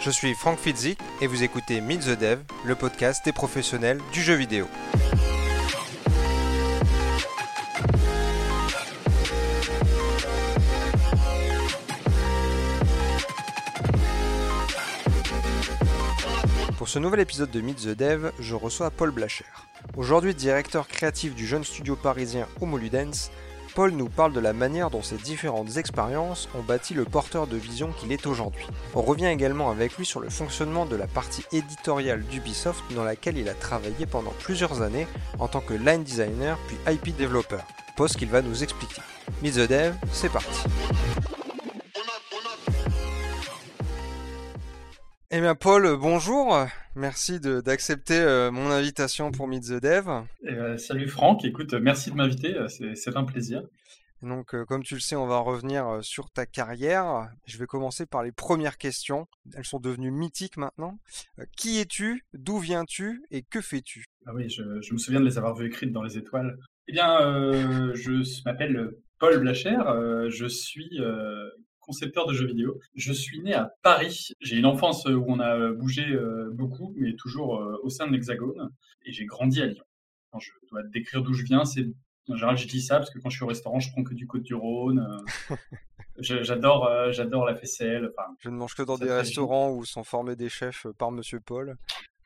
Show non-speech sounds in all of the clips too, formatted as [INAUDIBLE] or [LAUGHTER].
Je suis Frank Fitzik et vous écoutez Meet the Dev, le podcast des professionnels du jeu vidéo. Pour ce nouvel épisode de Meet the Dev, je reçois Paul Blacher. Aujourd'hui directeur créatif du jeune studio parisien Homoludens, Paul nous parle de la manière dont ces différentes expériences ont bâti le porteur de vision qu'il est aujourd'hui. On revient également avec lui sur le fonctionnement de la partie éditoriale d'Ubisoft dans laquelle il a travaillé pendant plusieurs années en tant que line designer puis IP développeur. Poste qu'il va nous expliquer. Meet the Dev, c'est parti. Eh bien Paul, bonjour. Merci d'accepter euh, mon invitation pour Meet the Dev. Euh, salut Franck, écoute, merci de m'inviter, euh, c'est un plaisir. Donc, comme tu le sais, on va revenir sur ta carrière. Je vais commencer par les premières questions. Elles sont devenues mythiques maintenant. qui es-tu? D'où viens-tu? Et que fais-tu? Ah oui, je, je, me souviens de les avoir vues écrites dans les étoiles. Eh bien, je m'appelle Paul Blacher. je suis concepteur de jeux vidéo. Je suis né à Paris. J'ai une enfance où on a bougé euh, beaucoup, mais toujours euh, au sein de l'Hexagone. Et j'ai grandi à Lyon. Quand je dois décrire d'où je viens, c'est en général, je dis ça parce que quand je suis au restaurant, je prends que du Côte-du-Rhône. [LAUGHS] Euh, j'adore, j'adore la faisselle. je ne mange que dans des restaurants où sont formés des chefs par Monsieur Paul.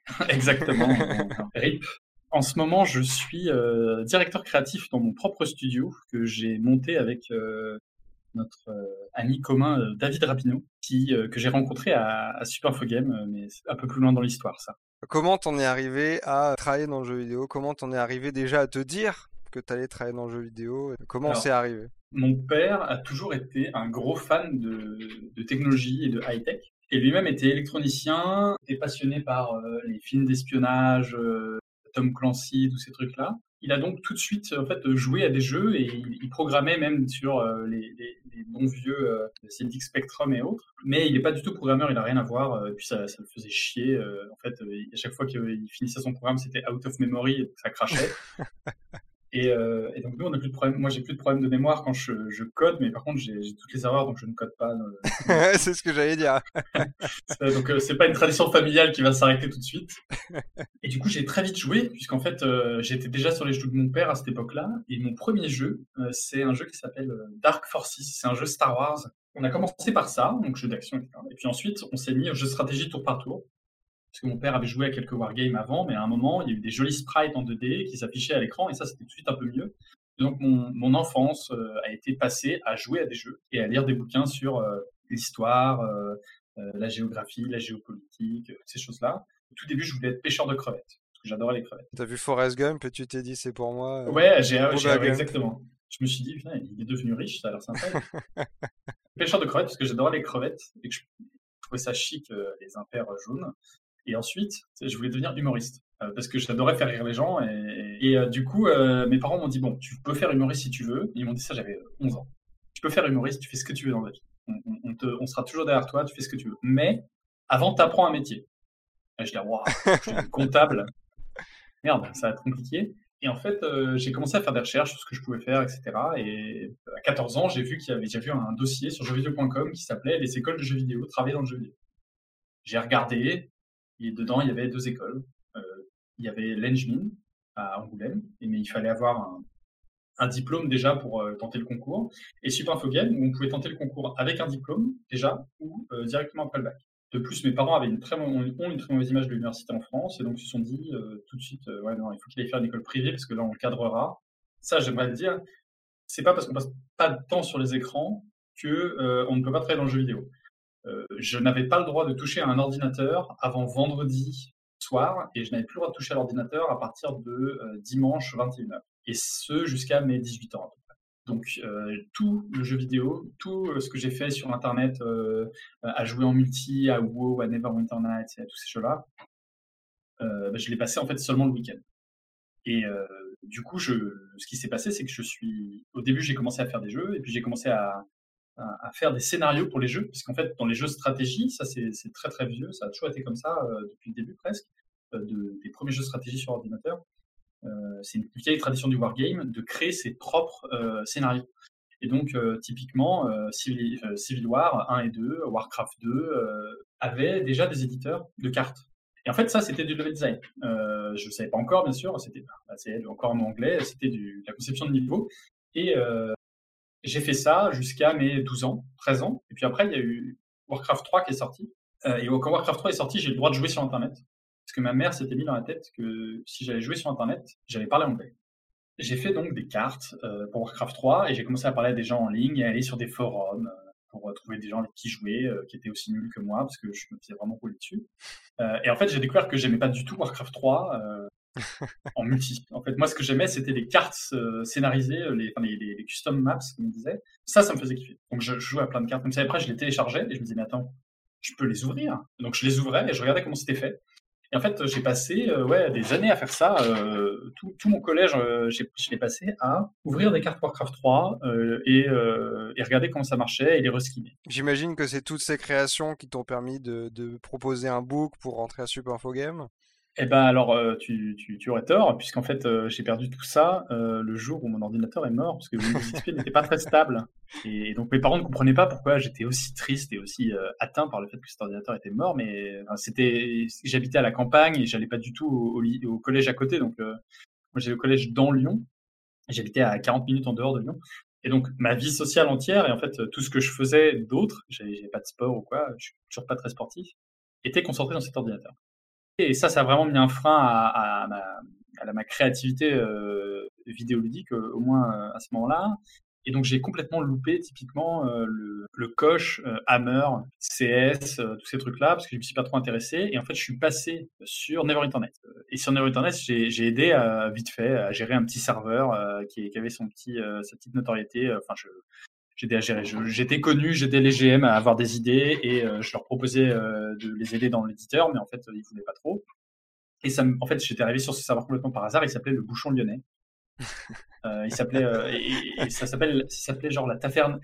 [LAUGHS] Exactement. [LAUGHS] RIP. En ce moment, je suis directeur créatif dans mon propre studio que j'ai monté avec notre euh, ami commun euh, David Rapineau, qui, euh, que j'ai rencontré à, à Super Game, mais un peu plus loin dans l'histoire, ça. Comment t'en es arrivé à travailler dans le jeu vidéo? Comment t'en es arrivé déjà à te dire que tu allais travailler dans le jeu vidéo? Comment c'est arrivé? Mon père a toujours été un gros fan de, de technologie et de high-tech. Et lui-même était électronicien, était passionné par les films d'espionnage, Tom Clancy, tous ces trucs-là il a donc tout de suite en fait joué à des jeux et il, programmait même sur euh, les, bons vieux euh, Celtic Spectrum et autres. Mais il n'est pas du tout programmeur, il n'a rien à voir. Euh, et puis ça, ça, le faisait chier. en fait, à chaque fois qu'il finissait son programme, c'était out of memory, ça crachait. [LAUGHS] Euh, et, donc nous, on a plus de problème. Moi, j'ai plus de problème de mémoire quand je, code, mais par contre, j'ai toutes les erreurs, donc je ne code pas. [LAUGHS] c'est ce que j'allais dire. [LAUGHS] donc euh, c'est pas une tradition familiale qui va s'arrêter tout de suite. Et du coup, j'ai très vite joué, puisqu'en fait, euh, j'étais déjà sur les jeux de mon père à cette époque-là. Et mon premier jeu, c'est un jeu qui s'appelle Dark Forces. C'est un jeu Star Wars. On a commencé par ça, donc jeu d'action, etc. Et puis ensuite, on s'est mis au jeu de stratégie tour par tour parce que mon père avait joué à quelques wargames avant, mais à un moment, il y a eu des jolis sprites en 2D qui s'affichaient à l'écran, et ça, c'était tout de suite un peu mieux. Donc, mon, enfance euh, a été passée à jouer à des jeux et à lire des bouquins sur euh, l'histoire, euh, la géographie, la géopolitique, ces choses-là. Au tout début, je voulais être pêcheur de crevettes, parce que j'adorais les crevettes. T'as vu Forrest Gump et tu t'es dit, c'est pour moi Ouais, j'ai exactement. Je me suis dit, il est devenu riche, ça a l'air sympa. [LAUGHS] pêcheur de crevettes, parce que j'adorais les crevettes et que je trouvais ça chic, les impairs jaunes. Et ensuite, je voulais devenir humoriste euh, parce que j'adorais faire rire les gens. Et, euh, du coup, euh, mes parents m'ont dit Bon, tu peux faire humoriste si tu veux. Ils m'ont dit ça, j'avais 11 ans. Tu peux faire humoriste, tu fais ce que tu veux dans la vie. On, te, on sera toujours derrière toi, tu fais ce que tu veux. Mais avant, tu apprends un métier. Et je dis Waouh, je suis [LAUGHS] comptable. Merde, ça va être compliqué. Et en fait, j'ai commencé à faire des recherches sur ce que je pouvais faire, etc. Et à 14 ans, j'ai vu qu'il y avait, j'ai vu un dossier sur jeuxvideo.com qui s'appelait Les écoles de jeux vidéo, travailler dans le jeu vidéo. J'ai regardé, et dedans, il y avait deux écoles. Euh, il y avait l'Engmin à Angoulême, mais il fallait avoir un, diplôme déjà pour euh, tenter le concours, et Supinfogame, où on pouvait tenter le concours avec un diplôme déjà, ou euh, directement après le bac. De plus, mes parents avaient une très, ont une très mauvaise image de l'université en France, et donc se sont dit tout de suite, il faut qu'il aille faire une école privée, parce que là, on le cadrera. Ça, j'aimerais le dire, c'est pas parce qu'on passe pas de temps sur les écrans que on ne peut pas travailler dans le jeu vidéo. Euh, je n'avais pas le droit de toucher à un ordinateur avant vendredi soir et je n'avais plus le droit de toucher à l'ordinateur à partir de euh, dimanche 21h. Et ce jusqu'à mes 18 ans Donc euh, tout le jeu vidéo, tout ce que j'ai fait sur Internet, à jouer en multi, à WoW, à Neverwinter Nights, à tous ces jeux-là, bah, je l'ai passé en fait seulement le week-end. Et du coup, ce qui s'est passé, c'est que je suis, au début, j'ai commencé à faire des jeux, et puis j'ai commencé à, à, faire des scénarios pour les jeux, parce qu'en fait, dans les jeux de stratégie, ça c'est très très vieux, ça a toujours été comme ça euh, depuis le début presque, euh, de, des premiers jeux de stratégie sur ordinateur. Euh, c'est une vieille tradition du wargame de créer ses propres scénarios. Et donc, typiquement, Civil, Civil, War 1 et 2, Warcraft 2 avaient déjà des éditeurs de cartes. Et en fait, ça, c'était du level design. je ne savais pas encore, bien sûr, c'était bah, encore en anglais, c'était de la conception de niveau. Et j'ai fait ça jusqu'à mes 12 ans, 13 ans. Et puis après, il y a eu Warcraft 3 qui est sorti. et quand Warcraft 3 est sorti, j'ai le droit de jouer sur Internet. Parce que ma mère s'était mis dans la tête que si j'allais jouer sur Internet, j'allais parler anglais. J'ai fait donc des cartes euh, pour Warcraft 3 et j'ai commencé à parler à des gens en ligne et à aller sur des forums euh, pour trouver des gens qui jouer, euh, qui étaient aussi nuls que moi, parce que je me faisais vraiment rouler dessus. et en fait, j'ai découvert que j'aimais pas du tout Warcraft 3 [LAUGHS] en multi. En fait, moi, ce que j'aimais, c'était les cartes scénarisées, les, enfin, les, custom maps, comme on disait. Ça, ça me faisait kiffer. Donc, je, jouais à plein de cartes comme ça. Après, je les téléchargeais et je me disais, mais attends, je peux les ouvrir? Donc, je les ouvrais et je regardais comment c'était fait. Et en fait, j'ai passé euh, des années à faire ça. Euh, tout, mon collège, euh, je l'ai passé à ouvrir des cartes Warcraft 3 et, et, regarder comment ça marchait et les reskiner. J'imagine que c'est toutes ces créations qui t'ont permis de, de, proposer un book pour rentrer à Super Info Game. Eh ben alors, euh, tu, tu, tu, aurais tort, puisqu'en fait, euh, j'ai perdu tout ça euh, le jour où mon ordinateur est mort, parce que Windows [LAUGHS] XP n'était pas très stable. Et donc mes parents ne comprenaient pas pourquoi j'étais aussi triste et aussi atteint par le fait que cet ordinateur était mort. Mais c'était, j'habitais à la campagne et j'allais pas du tout au, au, collège à côté. Donc moi j'allais au collège dans Lyon. J'habitais à 40 minutes en dehors de Lyon. Et donc ma vie sociale entière et en fait tout ce que je faisais d'autre, j'avais pas de sport ou quoi, je suis toujours pas très sportif, était concentré dans cet ordinateur. Et ça, ça a vraiment mis un frein à, ma, créativité euh, vidéoludique, euh, au moins euh, à ce moment-là. Et donc j'ai complètement loupé typiquement le, coche, Hammer, CS, tous ces trucs-là, parce que je me suis pas trop intéressé. Et en fait, je suis passé sur Never Internet. Et sur Never Internet, j'ai aidé à, vite fait à gérer un petit serveur qui, qui, avait son petit, sa petite notoriété. Enfin, je, j'étais à gérer. J'étais connu, j'étais les GM à avoir des idées et euh, je leur proposais euh, de les aider dans l'éditeur, mais en fait, ils voulaient pas trop. Et ça, en fait, j'étais arrivé sur ce serveur complètement par hasard. Il s'appelait le Bouchon Lyonnais. [LAUGHS] Euh, il s'appelait et, ça s'appelle, s'appelait genre la taverne.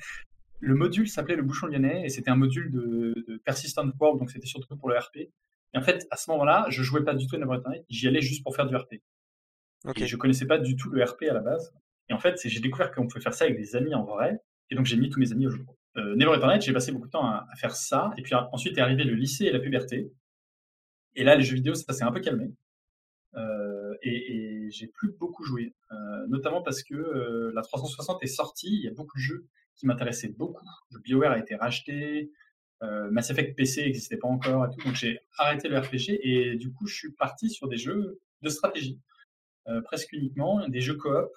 Le module s'appelait le Bouchon Lyonnais et c'était un module de, Persistent World, donc c'était surtout pour le RP. Et en fait, à ce moment-là, je jouais pas du tout à Internet. J'y allais juste pour faire du RP. Okay. Et je connaissais pas du tout le RP à la base. Et en fait, j'ai découvert qu'on pouvait faire ça avec des amis en vrai. Et donc j'ai mis tous mes amis au jeu Euh, Never Internet, j'ai passé beaucoup de temps à, faire ça. Et puis ensuite est arrivé le lycée et la puberté. Et là, les jeux vidéo, ça s'est un peu calmé. Euh, et, et j'ai plus beaucoup joué, euh, notamment parce que euh, la 360 est sortie. Il y a beaucoup de jeux qui m'intéressaient beaucoup. Le BioWare a été racheté, euh, Mass Effect PC n'existait pas encore et tout. Donc j'ai arrêté le RPG et du coup, je suis parti sur des jeux de stratégie, euh, presque uniquement des jeux coop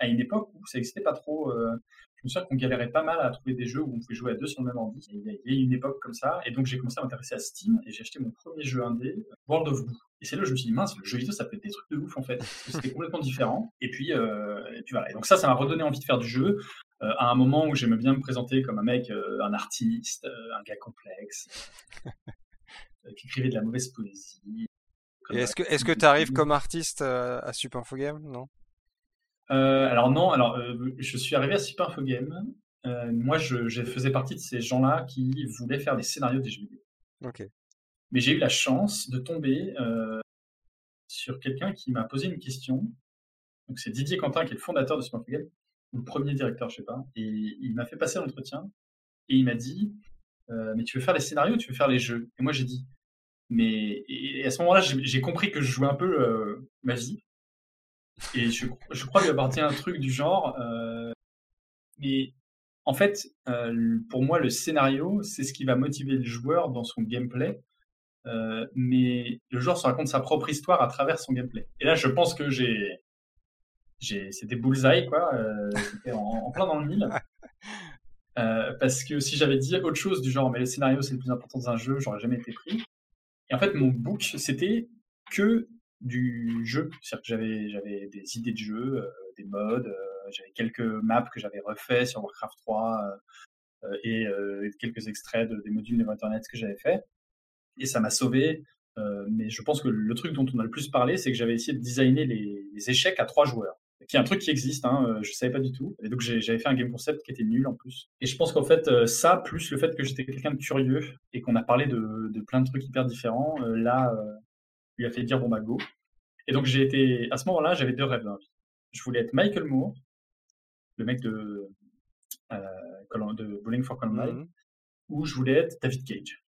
à une époque où ça n'existait pas trop. Euh, je me souviens qu'on galérait pas mal à trouver des jeux où on pouvait jouer à deux sur le même ordi. Il y a eu une époque comme ça, et donc j'ai commencé à m'intéresser à Steam et j'ai acheté mon premier jeu indé, World of Goo. Et c'est là que je me suis dit, mince, le jeu vidéo, ça peut être des trucs de ouf en fait. C'était complètement différent. Et puis, euh, et puis voilà. Et donc ça, ça m'a redonné envie de faire du jeu. Euh, à un moment où j'aimais bien me présenter comme un mec, un artiste, un gars complexe, qui écrivait de la mauvaise poésie. Est-ce que est-ce que tu arrives comme artiste à Super Info Game Non? Euh, alors non, alors euh, je suis arrivé à Super Info Game. Euh, moi, je, je, faisais partie de ces gens-là qui voulaient faire des scénarios des jeux vidéo. Ok. Mais j'ai eu la chance de tomber sur quelqu'un qui m'a posé une question. Donc c'est Didier Quentin qui est le fondateur de Super Info Game, ou le premier directeur, je sais pas. Et il m'a fait passer l'entretien et il m'a dit mais tu veux faire les scénarios, ou tu veux faire les jeux? Et moi j'ai dit mais et à ce moment-là j'ai compris que je jouais un peu ma vie et je, je crois lui avoir dit un truc du genre. Euh, mais en fait, euh, pour moi, le scénario, c'est ce qui va motiver le joueur dans son gameplay. Euh, mais le joueur se raconte sa propre histoire à travers son gameplay. Et là, je pense que j'ai. c'était bullseye, quoi. C'était en, en, plein dans le mille. [LAUGHS] Parce que si j'avais dit autre chose du genre, mais le scénario, c'est le plus important dans un jeu, j'aurais jamais été pris. Et en fait, mon book, c'était que du jeu. C'est-à-dire que j'avais, j'avais des idées de jeu, euh, des modes, euh, j'avais quelques maps que j'avais refait sur Warcraft 3 euh, et quelques extraits de, des modules de Internet que j'avais fait. Et ça m'a sauvé. mais je pense que le truc dont on a le plus parlé, c'est que j'avais essayé de designer les, les, échecs à trois joueurs. Qui est un truc qui existe, hein, je savais pas du tout. Et donc j'avais fait un game concept qui était nul en plus. Et je pense qu'en fait, ça, plus le fait que j'étais quelqu'un de curieux et qu'on a parlé de, de, plein de trucs hyper différents, là, lui a fait dire bon bah go. Et donc j'ai été à ce moment-là, j'avais deux rêves. Je voulais être Michael Moore le mec de, de Bowling for Columbine, mmh où je voulais être David Cage.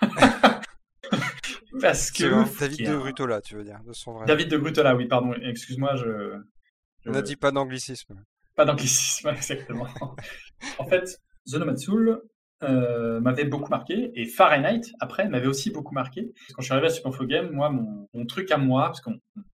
[LAUGHS] Parce que. David de Grutola, tu veux dire, de son vrai David de Grutola, oui, pardon. Excuse-moi, je. On n'a dit pas d'anglicisme. Pas d'anglicisme, [LAUGHS] exactement. en fait, The Nomad Soul euh, m'avait beaucoup marqué et Fahrenheit, après, m'avait aussi beaucoup marqué. Quand je suis arrivé à Super Game, moi, mon, truc à moi, parce que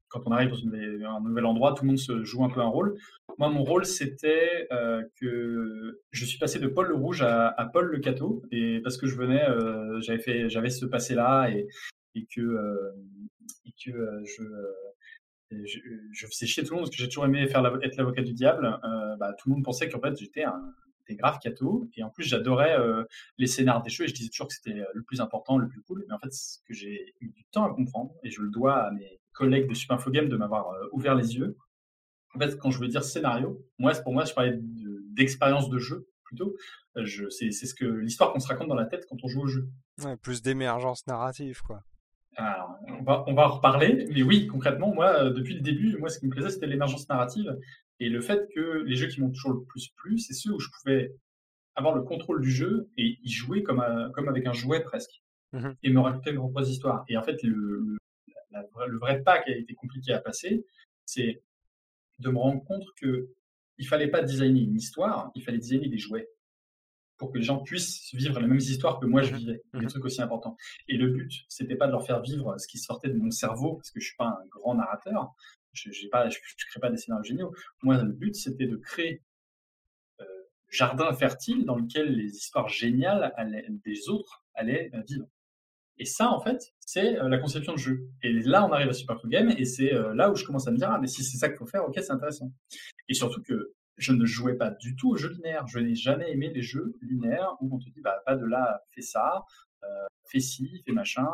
quand on arrive dans un nouvel endroit, tout le monde se joue un peu un rôle. Moi, mon rôle, c'était euh, que je suis passé de Paul le Rouge à, Paul le Cateau, et parce que je venais, euh, j'avais fait, j'avais ce passé-là, et, et que, et que je, je, je, faisais chier tout le monde parce que j'ai toujours aimé faire être l'avocat du diable. bah, tout le monde pensait qu'en fait j'étais un, grave cato et en plus j'adorais les scénars des jeux et je disais toujours que c'était le plus important, le plus cool. Mais en fait, ce que j'ai eu du temps à comprendre et je le dois à mes collègues de Super Info Game de m'avoir ouvert les yeux. En fait, quand je veux dire scénario, moi, pour moi, je parlais d'expérience de, jeu plutôt. C'est ce que l'histoire qu'on se raconte dans la tête quand on joue au jeu. plus d'émergence narrative, quoi. Alors, on va, on va en reparler, mais oui, concrètement, moi, depuis le début, moi, ce qui me plaisait, c'était l'émergence narrative et le fait que les jeux qui m'ont toujours le plus plu, c'est ceux où je pouvais avoir le contrôle du jeu et y jouer comme, comme avec un jouet presque, mmh et me raconter une grosse histoire. Et en fait, le, le vrai pas qui a été compliqué à passer, c'est de me rendre compte que il fallait pas designer une histoire, il fallait designer des jouets pour que les gens puissent vivre les mêmes histoires que moi je mmh vivais, des mmh trucs aussi importants. Et le but, c'était pas de leur faire vivre ce qui sortait de mon cerveau, parce que je suis pas un grand narrateur, je ne crée pas des scénarios géniaux. Moi, le but, c'était de créer euh, jardin fertile dans lequel les histoires géniales des autres allaient euh, vivre. Et ça, en fait, c'est euh, la conception de jeu. Et là, on arrive à Super Game, et c'est euh, là où je commence à me dire, ah, mais si c'est ça qu'il faut faire, ok, c'est intéressant. Et surtout que je ne jouais pas du tout aux jeux linéaires. Je n'ai jamais aimé les jeux linéaires où on te dit, bah, pas de là, fais ça, fais ci, fais machin.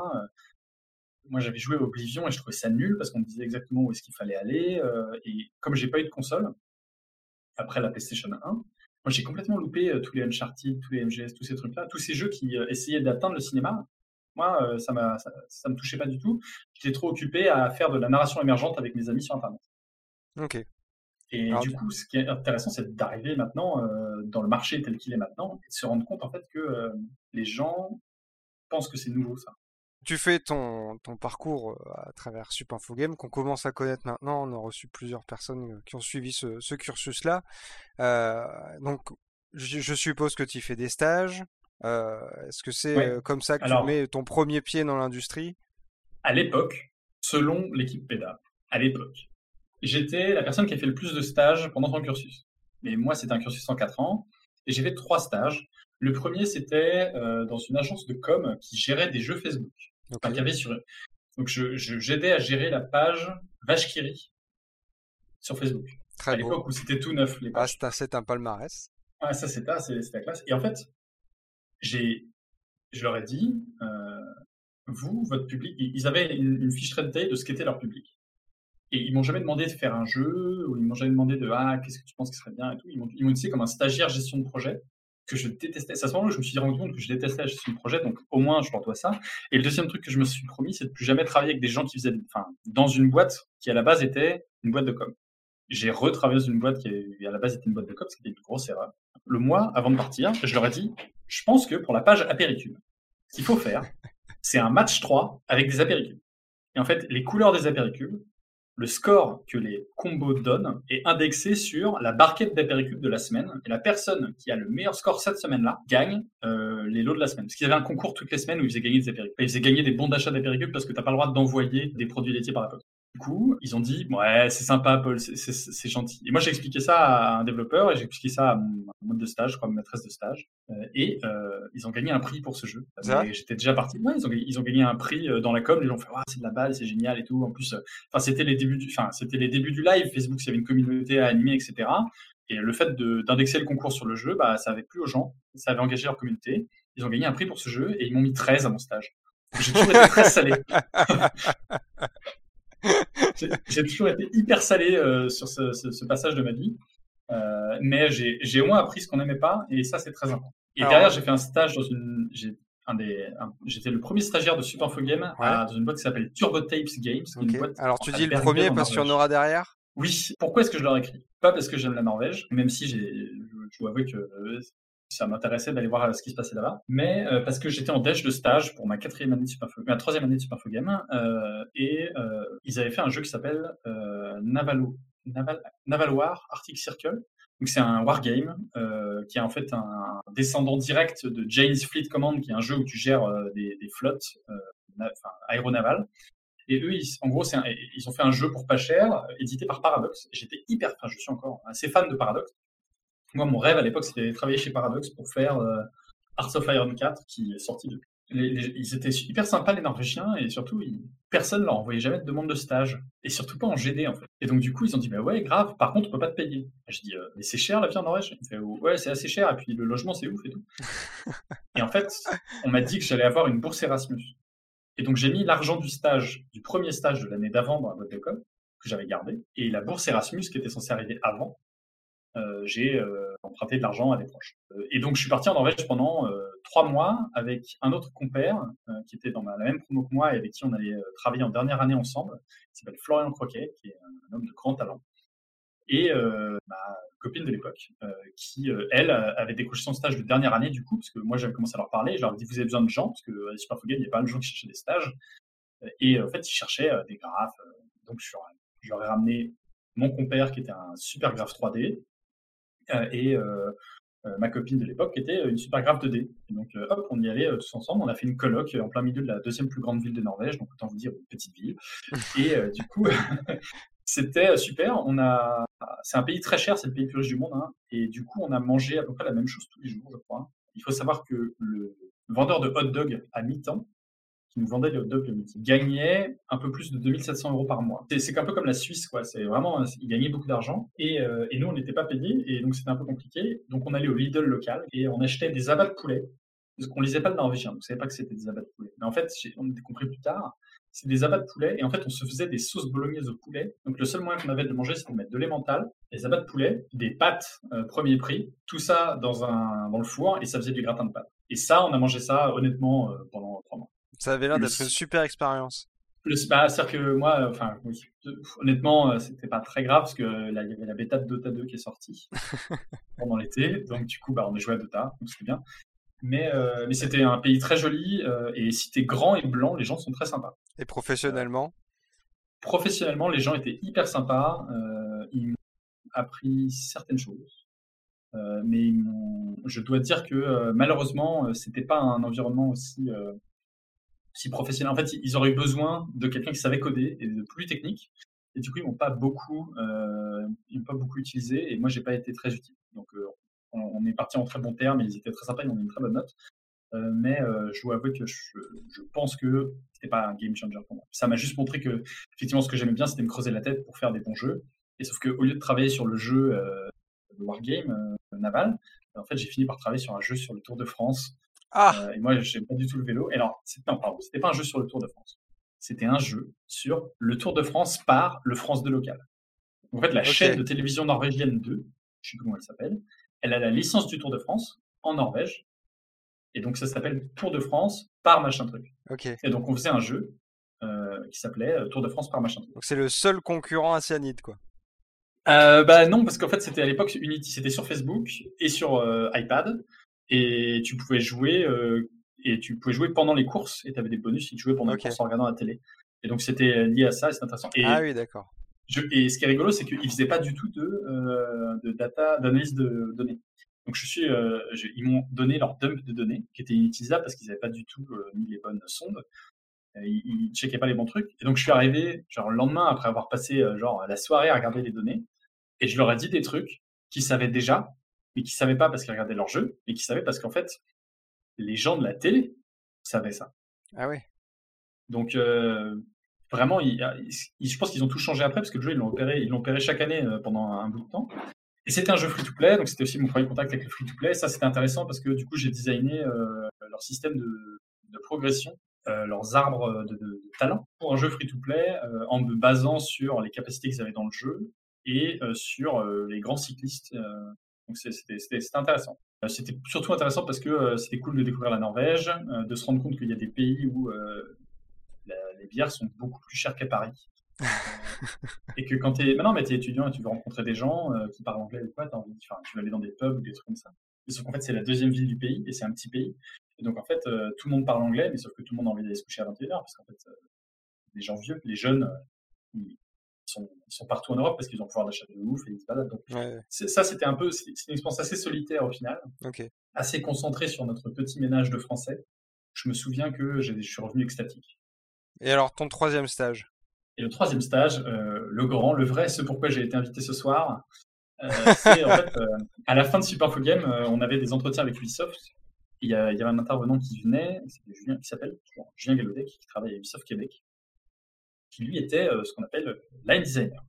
Moi, j'avais joué Oblivion et je trouvais ça nul parce qu'on me disait exactement où est-ce qu'il fallait aller. et comme j'ai pas eu de console, après la PlayStation 1, moi, j'ai complètement loupé tous les Uncharted, tous les MGS, tous ces trucs-là, tous ces jeux qui essayaient d'atteindre le cinéma moi, euh, ça, ne ça, me touchait pas du tout. J'étais trop occupé à faire de la narration émergente avec mes amis sur Internet. Ok. Et du coup, ce qui est intéressant, c'est d'arriver maintenant euh, dans le marché tel qu'il est maintenant et de se rendre compte en fait que euh, les gens pensent que c'est nouveau ça. Tu fais ton, ton parcours à travers Sup Info Game qu'on commence à connaître maintenant. On a reçu plusieurs personnes qui ont suivi ce, ce cursus-là. donc, je, je, suppose que tu fais des stages, euh, est-ce que c'est comme ça que tu mets ton premier pied dans l'industrie? À l'époque, selon l'équipe PEDA, à l'époque, j'étais la personne qui a fait le plus de stages pendant son cursus. Mais moi, c'était un cursus en 4 ans, et j'ai fait trois stages. Le premier, c'était euh, dans une agence de com qui gérait des jeux Facebook. avait sur... Donc, j'aidais je, à gérer la page Vachkiri sur Facebook. Très à l'époque où c'était tout neuf. Les ah, c'est un palmarès. Ah, ça, c'est la classe. Et en fait, j'ai, je leur ai dit, euh, vous, votre public, ils avaient une, fiche très détaillée de ce qu'était leur public. Et ils m'ont jamais demandé de faire un jeu, ou ils m'ont jamais demandé de ah qu'est-ce que tu penses qui serait bien et tout. Ils m'ont, utilisé comme un stagiaire gestion de projet que je détestais. C'est à ce je me suis rendu compte que je détestais la gestion de projet, donc au moins je leur dois ça. Et le deuxième truc que je me suis promis, c'est de plus jamais travailler avec des gens qui faisaient, enfin, dans une boîte qui à la base était une boîte de com. J'ai retravaillé dans une boîte qui à la base était une boîte de com, ce qui était une grosse erreur. Le mois avant de partir, je leur ai dit, je pense que pour la page apéricube, ce qu'il faut faire, c'est un match 3 avec des apéricubes. Et en fait, les couleurs des apéricubes, le score que les combos donnent est indexé sur la barquette d'apéricubes de la semaine. Et la personne qui a le meilleur score cette semaine-là gagne euh, les lots de la semaine. Parce qu'ils avaient un concours toutes les semaines où ils faisaient gagner des apéricubes. Ils faisaient gagner des bons d'achat d'apéricubes parce que tu n'as pas le droit d'envoyer des produits laitiers par la poste. Du coup, ils ont dit, ouais, c'est sympa, Paul, c'est gentil. Et moi, j'ai expliqué ça à un développeur et j'ai expliqué ça à mon mode de stage, je crois, ma maîtresse de stage. Euh, et euh, ils ont gagné un prix pour ce jeu. J'étais déjà parti. Ouais, ils ont, ils ont, gagné un prix euh, dans la com. Les gens ont fait, ouais, c'est de la balle, c'est génial et tout. En plus, enfin, c'était les débuts du, enfin, c'était les débuts du live. Facebook, il y avait une communauté à animer, etc. Et le fait d'indexer le concours sur le jeu, bah, ça avait plu aux gens. Ça avait engagé leur communauté. Ils ont gagné un prix pour ce jeu et ils m'ont mis 13 à mon stage. J'ai toujours été très salé. [LAUGHS] j'ai toujours été hyper salé euh, sur ce, ce, passage de ma vie. Euh, mais j'ai au moins appris ce qu'on n'aimait pas, et ça, c'est très important. Et derrière, j'ai fait un stage dans une. J'étais le premier stagiaire de Super Info Game dans une boîte qui s'appelle Turbo Tapes Games. Alors, tu dis le premier parce qu'il y en aura derrière? Oui, pourquoi est-ce que je leur écris? Pas parce que j'aime la Norvège, même si j'ai, je dois avouer que ça m'intéressait d'aller voir ce qui se passait là-bas, mais parce que j'étais en déj de stage pour ma quatrième année de Superfo, ma troisième année de Superfo Game, et ils avaient fait un jeu qui s'appelle Naval, Naval War Arctic Circle, donc c'est un wargame euh, qui est en fait un descendant direct de Jane's Fleet Command, qui est un jeu où tu gères euh, des, flottes euh, aéronavales. Et eux, en gros, ils ont fait un jeu pour pas cher, édité par Paradox. J'étais hyper, enfin, je suis encore assez fan de Paradox. Moi, mon rêve à l'époque, c'était de travailler chez Paradox pour faire euh, Hearts of Iron 4, qui est sorti depuis ils étaient hyper sympas les Norvégiens et surtout ils, personne leur envoyait jamais de demande de stage et surtout pas en GD en fait. Et donc du coup ils ont dit bah ouais grave par contre on peut pas te payer. je dis euh, mais c'est cher la vie en Norvège? Il fait ouais c'est assez cher et puis le logement c'est ouf et tout. [LAUGHS] et en fait on m'a dit que j'allais avoir une bourse Erasmus. Et donc j'ai mis l'argent du stage du premier stage de l'année d'avant dans la boîte de com que j'avais gardé et la bourse Erasmus qui était censée arriver avant j'ai euh, emprunté de l'argent à des proches. Euh, et donc je suis parti en Norvège pendant trois mois avec un autre compère qui était dans la même promo que moi et avec qui on allait travailler en dernière année ensemble, qui s'appelle Florian Croquet, qui est un homme de grand talent et ma copine de l'époque, qui, elle, avait décroché son stage de dernière année, du coup, parce que moi, j'avais commencé à leur parler, je leur ai dit, vous avez besoin de gens, parce que à il n'y a pas mal de gens qui cherchaient des stages, et en fait, ils cherchaient des graphes, donc je, je, leur ai ramené mon compère, qui était un super graphe 3D, euh, et euh, euh, ma copine de l'époque était une super grave 2D. donc, hop, on y allait tous ensemble. On a fait une colloque en plein milieu de la deuxième plus grande ville de Norvège, donc autant vous dire une petite ville. [LAUGHS] Et du coup, [LAUGHS] c'était super. On a, c'est un pays très cher, c'est le pays le plus riche du monde, hein. et du coup, on a mangé à peu près la même chose tous les jours, je crois. Il faut savoir que le vendeur de hot dog à mi-temps qui nous vendait des hot dogs qui gagnait un peu plus de 2700 euros par mois. C'est un peu comme la Suisse, quoi. C'est vraiment, il gagnait beaucoup d'argent et, euh, et, nous, on n'était pas payés et donc c'était un peu compliqué. Donc on allait au Lidl local et on achetait des abats de poulet parce qu'on lisait pas le norvégien, donc on savait pas que c'était des abats de poulet. Mais en fait, on a compris plus tard, c'est des abats de poulet et en fait, on se faisait des sauces bolognaises au poulet. Donc le seul moyen qu'on avait de manger, c'était de mettre de l'emmental, des abats de poulet, des pâtes euh, premier prix, tout ça dans le four et ça faisait du gratin de pâtes. Et ça, on a mangé ça honnêtement euh, pendant trois mois. Ça avait l'air d'être une super expérience. Bah, c'est-à-dire que moi, enfin, oui, honnêtement, euh, c'était pas très grave parce que là, il y avait la bêta de Dota 2 qui est sortie [LAUGHS] pendant l'été. Donc, du coup, bah, on est joué à Dota, donc c'était bien. Mais, euh, mais c'était un pays très joli euh, et si t'es grand et blanc, les gens sont très sympas. Et professionnellement Professionnellement, les gens étaient hyper sympas. ils m'ont appris certaines choses. mais je dois dire que malheureusement, c'était pas un environnement aussi si professionnels. En fait, ils auraient eu besoin de quelqu'un qui savait coder et de plus technique. Et du coup, ils m'ont pas beaucoup, euh, ils pas beaucoup utilisé. Et moi, j'ai pas été très utile. Donc, euh, on, est parti en très bons termes. Ils étaient très sympas. Ils m'ont mis une très bonne note. Euh, mais euh, je dois avouer que je, je pense que c'était pas un game changer pour moi. Ça m'a juste montré que, effectivement, ce que j'aimais bien, c'était me creuser la tête pour faire des bons jeux. Et sauf que au lieu de travailler sur le jeu de wargame naval, en fait, j'ai fini par travailler sur un jeu sur le Tour de France ah. Euh, et moi, j'aime pas du tout le vélo. Et alors, c'était, pardon, c'était pas un jeu sur le Tour de France. C'était un jeu sur le Tour de France par le France de local. En fait, la chaîne de télévision norvégienne 2, je sais plus comment elle s'appelle, elle a la licence du Tour de France en Norvège. Et donc, ça s'appelle Tour de France par machin truc. Et donc, on faisait un jeu euh, qui s'appelait euh, Tour de France par machin truc. Donc, c'est le seul concurrent à Cyanide, quoi. Euh, bah non, parce qu'en fait, c'était à l'époque Unity, c'était sur Facebook et sur iPad et tu pouvais jouer euh, et tu pouvais jouer pendant les courses et tu avais des bonus si tu jouais pendant les courses en regardant la télé. Et donc c'était lié à ça, c'est intéressant. Et ah oui, d'accord. et ce qui est rigolo, c'est qu'ils faisaient pas du tout de, euh, de data, d'analyse de données. Donc je suis, euh, ils m'ont donné leur dump de données qui était inutilisable parce qu'ils n'avaient pas du tout mis les bonnes sondes. Ils, ne checkaient pas les bons trucs. Et donc je suis arrivé genre le lendemain après avoir passé genre la soirée à regarder les données et je leur ai dit des trucs qu'ils savaient déjà mais qui savaient pas parce qu'ils regardaient leur jeu, mais qui savaient parce qu'en fait, les gens de la télé savaient ça. Ah oui. Donc euh, vraiment, je pense qu'ils ont tout changé après parce que le jeu ils l'ont opéré, ils l'ont opéré chaque année euh, pendant un bout de temps. Et c'était un jeu free-to-play, donc c'était aussi mon premier contact avec le free-to-play. Ça c'était intéressant parce que du coup j'ai designé euh, leur système de, progression, leurs arbres de, talent pour un jeu free-to-play en me basant sur les capacités qu'ils avaient dans le jeu et sur les grands cyclistes donc c'était intéressant. Euh, c'était surtout intéressant parce que euh, c'était cool de découvrir la Norvège, euh, de se rendre compte qu'il y a des pays où les bières sont beaucoup plus chères qu'à Paris. [LAUGHS] et que quand t'es, maintenant, mais t'es étudiant et tu veux rencontrer des gens euh, qui parlent anglais ou quoi, t'as envie, enfin, tu vas aller dans des pubs ou des trucs comme ça. Et sauf qu'en fait, c'est la deuxième ville du pays et c'est un petit pays. Et donc, en fait, euh, tout le monde parle anglais, mais sauf que tout le monde a envie d'aller se coucher à 21h parce qu'en fait, euh, les gens vieux, les jeunes, ils, sont, ils sont partout en Europe parce qu'ils ont pouvoir d'achat de ouf et ils se baladent. Donc, ça, c'était un peu, c'est une expérience assez solitaire au final, assez concentrée sur notre petit ménage de français. Je me souviens que je suis revenu extatique. Et alors, ton troisième stage? Et le troisième stage, euh, le grand, le vrai, ce pourquoi j'ai été invité ce soir, euh, c'est en fait, euh, à la fin de Super Game, on avait des entretiens avec Ubisoft. Il y, avait un intervenant qui venait, Julien, qui s'appelle Julien Galaudet, qui travaille à Ubisoft Québec, qui lui était ce qu'on appelle line designer.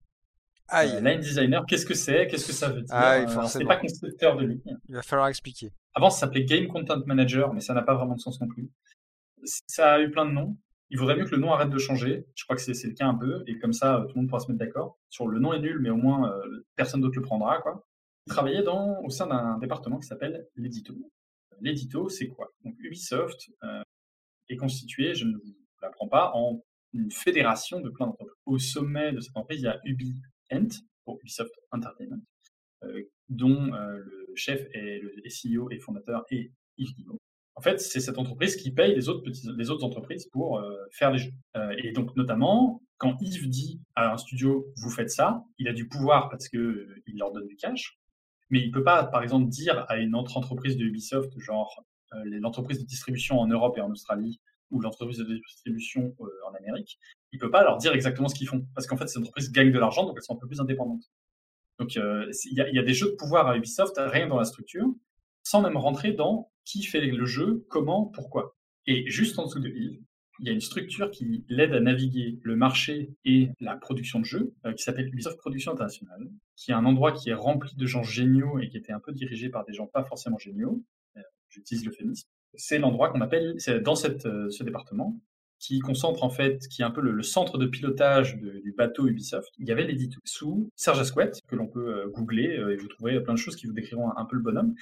Aïe. line designer, qu'est-ce que c'est? Qu'est-ce que ça veut dire? Ah, C'est pas constructeur de ligne. Il va falloir expliquer. Avant, ça s'appelait Game Content Manager, mais ça n'a pas vraiment de sens non plus. Ça a eu plein de noms il vaudrait mieux que le nom arrête de changer. Je crois que c'est le cas un peu, et comme ça, tout le monde pourra se mettre d'accord. Sur le nom est nul, mais au moins euh, personne d'autre le prendra. Quoi. Il travaillait dans, au sein d'un département qui s'appelle l'édito. L'édito, c'est quoi? Donc Ubisoft euh, est constitué, je ne vous l'apprends pas, en une fédération de plein d'entreprises. Au sommet de cette entreprise, il y a UbiEnt, pour Ubisoft Entertainment, euh, dont le chef est le CEO et fondateur est Yves Guillemot. En fait, c'est cette entreprise qui paye les autres, les autres entreprises pour euh, faire les jeux. Euh, et donc, notamment, quand Yves dit à un studio, vous faites ça, il a du pouvoir parce euh, il leur donne du cash. Mais il peut pas, par exemple, dire à une autre entreprise de Ubisoft, genre l'entreprise de distribution en Europe et en Australie, ou l'entreprise de distribution en Amérique, il peut pas leur dire exactement ce qu'ils font. Parce qu'en fait, ces entreprises gagnent de l'argent, donc elles sont un peu plus indépendantes. Donc, il y, a des jeux de pouvoir à Ubisoft, rien dans la structure, sans même rentrer dans qui fait le jeu, comment, pourquoi. Et juste en dessous de Yves, il y a une structure qui l'aide à naviguer le marché et la production de jeux, euh, qui s'appelle Ubisoft Production Internationale, qui est un endroit qui est rempli de gens géniaux et qui était un peu dirigé par des gens pas forcément géniaux. Euh, j'utilise le féminisme. C'est l'endroit qu'on appelle, c'est dans euh, ce département, qui concentre en fait, qui est un peu le, centre de pilotage du bateau Ubisoft. Il y avait l'édito sous Serge Asquette, que l'on peut googler et vous trouverez plein de choses qui vous décriront un peu le bonhomme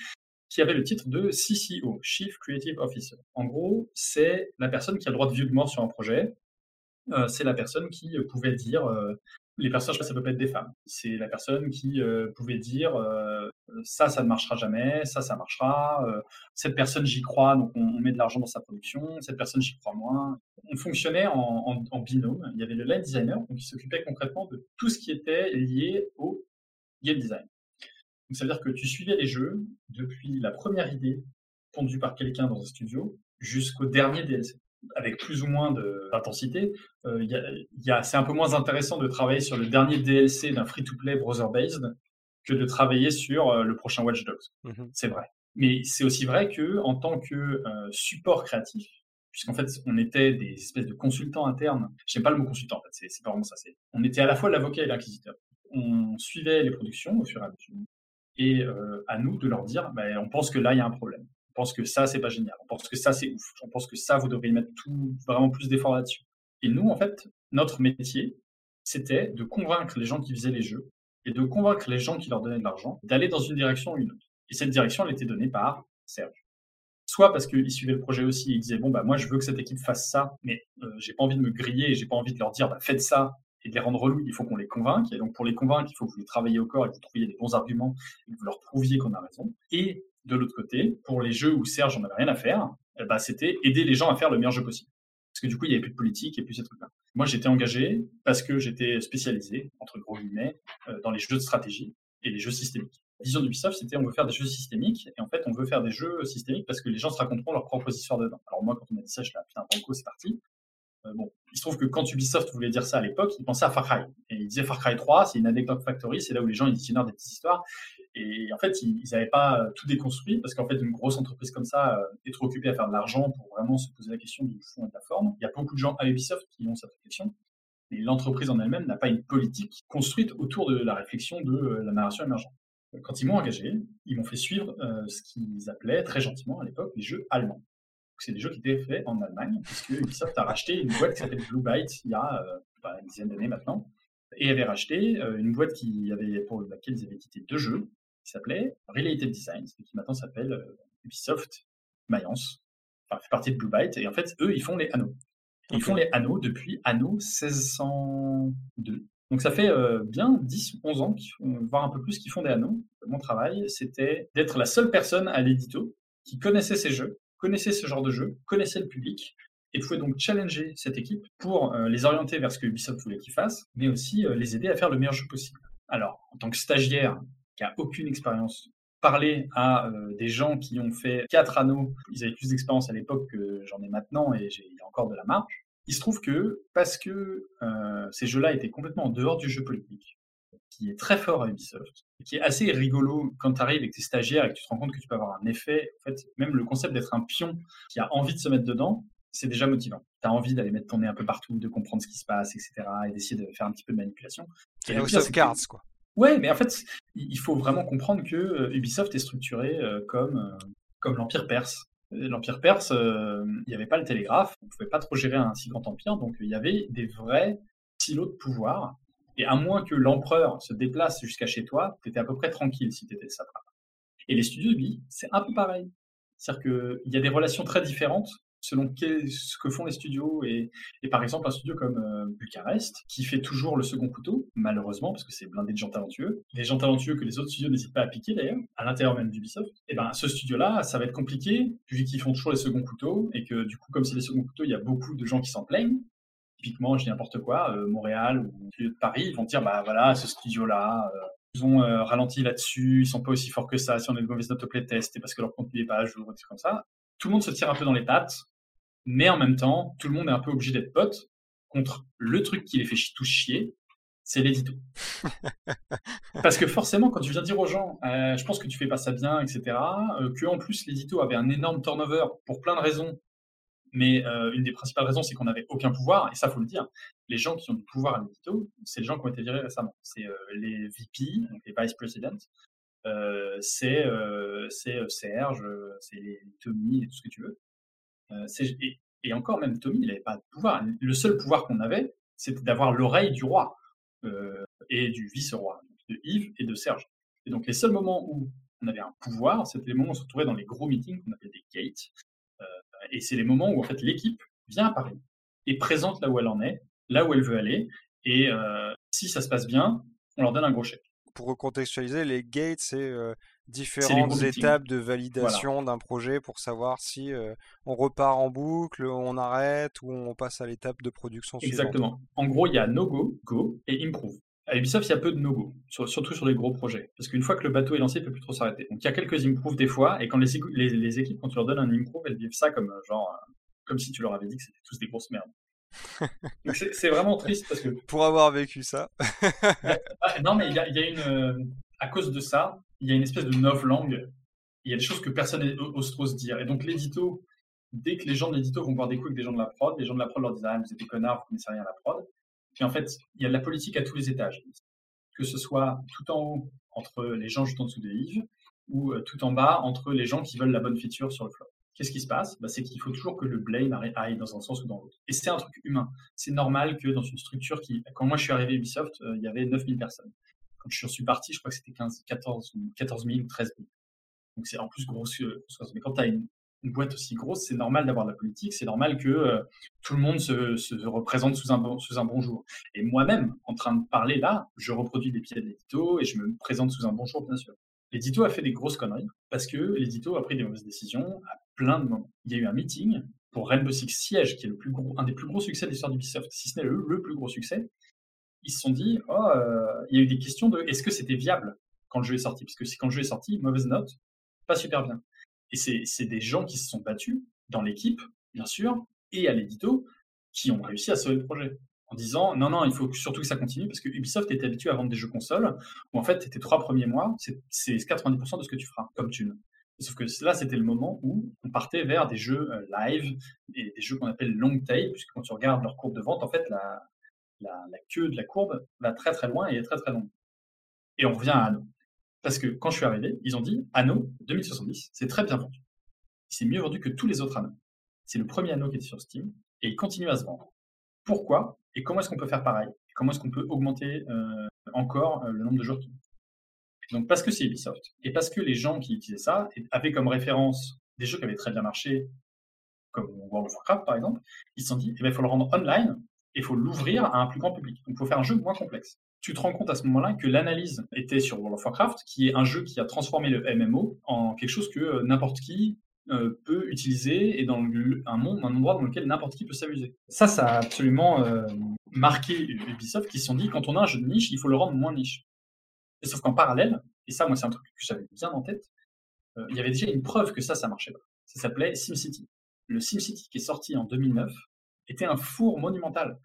qui avait le titre de CCO, Chief Creative Officer. En gros, c'est la personne qui a le droit de vue de mort sur un projet. Euh, c'est la personne qui euh, pouvait dire euh, les personnages, ça peut pas être des femmes. C'est la personne qui pouvait dire ça, ça ne marchera jamais, ça, ça marchera. cette personne, j'y crois, donc on, met de l'argent dans sa production. Cette personne, j'y crois moins. On fonctionnait en, en, binôme. Il y avait le line designer, donc qui s'occupait concrètement de tout ce qui était lié au game design. Donc, ça veut dire que tu suivais les jeux depuis la première idée pondue par quelqu'un dans un studio jusqu'au dernier DLC. Avec plus ou moins d'intensité, euh, c'est un peu moins intéressant de travailler sur le dernier DLC d'un free-to-play browser-based que de travailler sur euh, le prochain Watch Dogs. Mmh c'est vrai. Mais c'est aussi vrai que en tant que euh, support créatif, puisqu'en fait on était des espèces de consultants internes. J'aime pas le mot consultant en fait, c'est pas vraiment ça. On était à la fois l'avocat et l'inquisiteur. On suivait les productions au fur et à mesure et à nous de leur dire, ben, on pense que là, il y a un problème. Pense que ça, c'est pas génial. On pense que ça, c'est ouf. On pense que ça, vous devriez mettre tout, vraiment plus d'efforts là-dessus. Et nous, en fait, notre métier, c'était de convaincre les gens qui faisaient les jeux et de convaincre les gens qui leur donnaient de l'argent d'aller dans une direction ou une autre. Et cette direction, elle était donnée par Serge. Soit parce qu'il suivait le projet aussi et il disait, bon, bah, moi, je veux que cette équipe fasse ça, mais euh, j'ai pas envie de me griller et j'ai pas envie de leur dire, bah, faites ça et de les rendre relous, il faut qu'on les convainque. Et donc, pour les convaincre, il faut que vous les travailliez au corps et que vous trouviez des bons arguments et que vous leur prouviez qu'on a raison. Et de l'autre côté, pour les jeux où Serge n'en avait rien à faire, eh ben, c'était aider les gens à faire le meilleur jeu possible. Parce que du coup, il n'y avait plus de politique et plus ces trucs-là. Moi, j'étais engagé parce que j'étais spécialisé, entre gros guillemets, euh, dans les jeux de stratégie et les jeux systémiques. La vision d'Ubisoft, c'était on veut faire des jeux systémiques, et en fait, on veut faire des jeux systémiques parce que les gens se raconteront leurs propres histoires dedans. Alors moi, quand on m'a dit ça, je suis là, putain, banco, c'est parti. Euh, bon, il se trouve que quand Ubisoft voulait dire ça à l'époque, il pensait à Far Cry. Et il disait Far Cry 3, c'est une anecdote factory, c'est là où les gens ils des petites histoires. Et en fait, ils n'avaient pas euh, tout déconstruit parce qu'en fait, une grosse entreprise comme ça euh, est trop occupée à faire de l'argent pour vraiment se poser la question du fond et de la forme. Il y a beaucoup de gens à Ubisoft qui ont cette réflexion. Mais l'entreprise en elle-même n'a pas une politique construite autour de la réflexion de la narration émergente. Quand ils m'ont engagé, ils m'ont fait suivre ce qu'ils appelaient très gentiment à l'époque les jeux allemands c'est des jeux qui étaient faits en Allemagne, puisque Ubisoft a racheté une boîte qui s'appelle Blue Byte il y a euh, une dizaine d'années maintenant, et avait racheté euh, une boîte qui avait, pour laquelle ils avaient quitté deux jeux, qui s'appelait Related Designs, et qui maintenant s'appelle euh, Ubisoft Mayence, enfin, fait partie de Blue Byte, et en fait, eux, ils font les anneaux. Ils font les anneaux depuis anneau 1602. Donc ça fait bien 10, 11 ans, voire un peu plus, qu'ils font des anneaux. Mon travail, c'était d'être la seule personne à l'édito qui connaissait ces jeux, connaissait ce genre de jeu, connaissait le public, et pouvait donc challenger cette équipe pour les orienter vers ce que Ubisoft voulait qu'ils fassent, mais aussi les aider à faire le meilleur jeu possible. Alors, en tant que stagiaire qui a aucune expérience, parler à des gens qui ont fait quatre anneaux, ils avaient plus d'expérience à l'époque que j'en ai maintenant, et j'ai encore de la marge. Il se trouve que, parce que euh, ces jeux-là étaient complètement en dehors du jeu politique, qui est très fort à Ubisoft, et qui est assez rigolo quand tu arrives avec tes stagiaires et que tu te rends compte que tu peux avoir un effet, en fait, même le concept d'être un pion qui a envie de se mettre dedans, c'est déjà motivant. Tu as envie d'aller mettre ton nez un peu partout, de comprendre ce qui se passe, etc., et d'essayer de faire un petit peu de manipulation. Et House of Cards, quoi. Ouais, mais en fait, il faut vraiment comprendre que euh, Ubisoft est structuré euh, comme, comme l'Empire perse. L'Empire perse, euh, il n'y avait pas le télégraphe, on ne pouvait pas trop gérer un si grand empire, donc il y avait des vrais silos de pouvoir. Et à moins que l'empereur se déplace jusqu'à chez toi, tu étais à peu près tranquille si tu étais satrape. Et les studios Ubi, c'est un peu pareil. C'est-à-dire qu'il y a des relations très différentes selon ce que font les studios. Et, par exemple, un studio comme euh, Bucarest, qui fait toujours le second couteau, malheureusement, parce que c'est blindé de gens talentueux, des gens talentueux que les autres studios n'hésitent pas à piquer d'ailleurs, à l'intérieur même d'Ubisoft, et ben ce studio-là, ça va être compliqué, vu qu'ils font toujours les seconds couteaux, et que du coup, comme c'est les seconds couteaux, il y a beaucoup de gens qui s'en plaignent. Typiquement, je dis n'importe quoi, euh, Montréal ou Paris, ils vont dire, bah voilà, ce studio-là, euh, ils ont ralenti là-dessus, ils sont pas aussi forts que ça, si on a de mauvaises notes au playtest, et parce que leur contenu n'est pas à jour, des comme ça tout le monde se tire un peu dans les pattes, mais en même temps, tout le monde est un peu obligé d'être pote contre le truc qui les fait tout chier, c'est l'édito. [LAUGHS] Parce que forcément, quand tu viens dire aux gens, euh, je pense que tu fais pas ça bien, etc., euh, que en plus l'édito avait un énorme turnover pour plein de raisons, mais euh, une des principales raisons, c'est qu'on n'avait aucun pouvoir, et ça, faut le dire. Les gens qui ont du pouvoir à l'édito, c'est les gens qui ont été virés récemment. C'est les VP, les vice presidents, c'est Serge, c'est Tommy, tout ce que tu veux. Et, encore, même Tommy, il n'avait pas de pouvoir. Le seul pouvoir qu'on avait, c'était d'avoir l'oreille du roi et du vice-roi, de Yves et de Serge. Et donc, les seuls moments où on avait un pouvoir, c'était les moments où on se retrouvait dans les gros meetings qu'on appelait des gates. et c'est les moments où, en fait, l'équipe vient à Paris et présente là où elle en est, là où elle veut aller. Et si ça se passe bien, on leur donne un gros chèque pour recontextualiser, les gates, c'est différentes étapes de validation d'un projet pour savoir si on repart en boucle, on arrête ou on passe à l'étape de production suivante. Exactement. En gros, il y a no-go, go et improve. À Ubisoft, il y a peu de no-go, surtout sur les gros projets. Parce qu'une fois que le bateau est lancé, il ne peut plus trop s'arrêter. Donc il y a quelques improves des fois, et quand les, les, équipes, quand tu leur donnes un improve, elles vivent ça comme genre comme si tu leur avais dit que c'était tous des grosses merdes c'est vraiment triste parce que. Pour avoir vécu ça. Ah, non, mais il y a, une. Euh, à cause de ça, il y a une espèce de langue Il y a des choses que personne n'ose trop se dire. Et donc, l'édito, dès que les gens de l'édito vont boire des coups avec des gens de la prod, les gens de la prod leur disent Ah, vous êtes des connards, vous connaissez rien à la prod. Puis en fait, il y a de la politique à tous les étages. Que ce soit tout en haut, entre les gens juste en dessous de Yves, ou euh, tout en bas, entre les gens qui veulent la bonne feature sur le floor qu'est-ce qui se passe? Bah, C'est qu'il faut toujours que le blame aille dans un sens ou dans l'autre. Et c'est un truc humain. C'est normal que dans une structure qui. Quand moi je suis arrivé à Ubisoft, euh, il y avait 9000 personnes. Quand je suis parti, je crois que c'était 15, 14, 14 000 13 000. Donc c'est en plus gros. Mais quand tu as une, boîte aussi grosse, c'est normal d'avoir de la politique, c'est normal que euh, tout le monde se, représente sous un, bon. Et moi-même, en train de parler là, je reproduis des pieds de l'édito et je me présente sous un bon jour, bien sûr. L'édito a fait des grosses conneries parce que l'édito a pris des mauvaises décisions à plein de moments. Il y a eu un meeting pour Rainbow Six Siege, qui est le plus gros, un des plus gros succès de l'histoire d'Ubisoft, si ce n'est le, plus gros succès. Ils se sont dit, oh, euh, il y a eu des questions de est-ce que c'était viable quand le jeu est sorti? Parce que quand le jeu est sorti, mauvaise note, pas super bien. Et c'est des gens qui se sont battus dans l'équipe, bien sûr, et à l'édito, qui ont réussi à sauver le projet en disant non, non, il faut surtout que ça continue parce que Ubisoft était habitué à vendre des jeux consoles où en fait, tes trois premiers mois, c'est 90% de ce que tu feras comme thune. Sauf que là, c'était le moment où on partait vers des jeux euh, live et des jeux qu'on appelle long tail, puisque quand tu regardes leur courbe de vente, en fait, la, queue de la courbe va très très loin et est très très longue. Et on revient à Anno. Parce que quand je suis arrivé, ils ont dit Anno 2070, c'est très bien vendu. Il s'est mieux vendu que tous les autres Anno. C'est le premier Anno qui était sur Steam et il continue à se vendre. Pourquoi? Et comment est-ce qu'on peut faire pareil? Comment est-ce qu'on peut augmenter euh, encore euh, le nombre de joueurs Donc parce que c'est Ubisoft et parce que les gens qui utilisaient ça avaient comme référence des jeux qui avaient très bien marché, comme World of Warcraft par exemple, ils se sont dit eh ben, il faut le rendre online il faut l'ouvrir à un plus grand public. Donc il faut faire un jeu moins complexe. Tu te rends compte à ce moment-là que l'analyse était sur World of Warcraft, qui est un jeu qui a transformé le MMO en quelque chose que euh, n'importe qui euh, peut utiliser et dans un monde, un endroit dans lequel n'importe qui peut s'amuser. Ça, ça a absolument euh, marqué Ubisoft qui se sont dit quand on a un jeu de niche, il faut le rendre moins niche. Et sauf qu'en parallèle, et ça, moi, c'est un truc que j'avais bien en tête, il y avait déjà une preuve que ça, ça marchait pas. Ça s'appelait SimCity. Le SimCity qui est sorti en 2009 était un four monumental.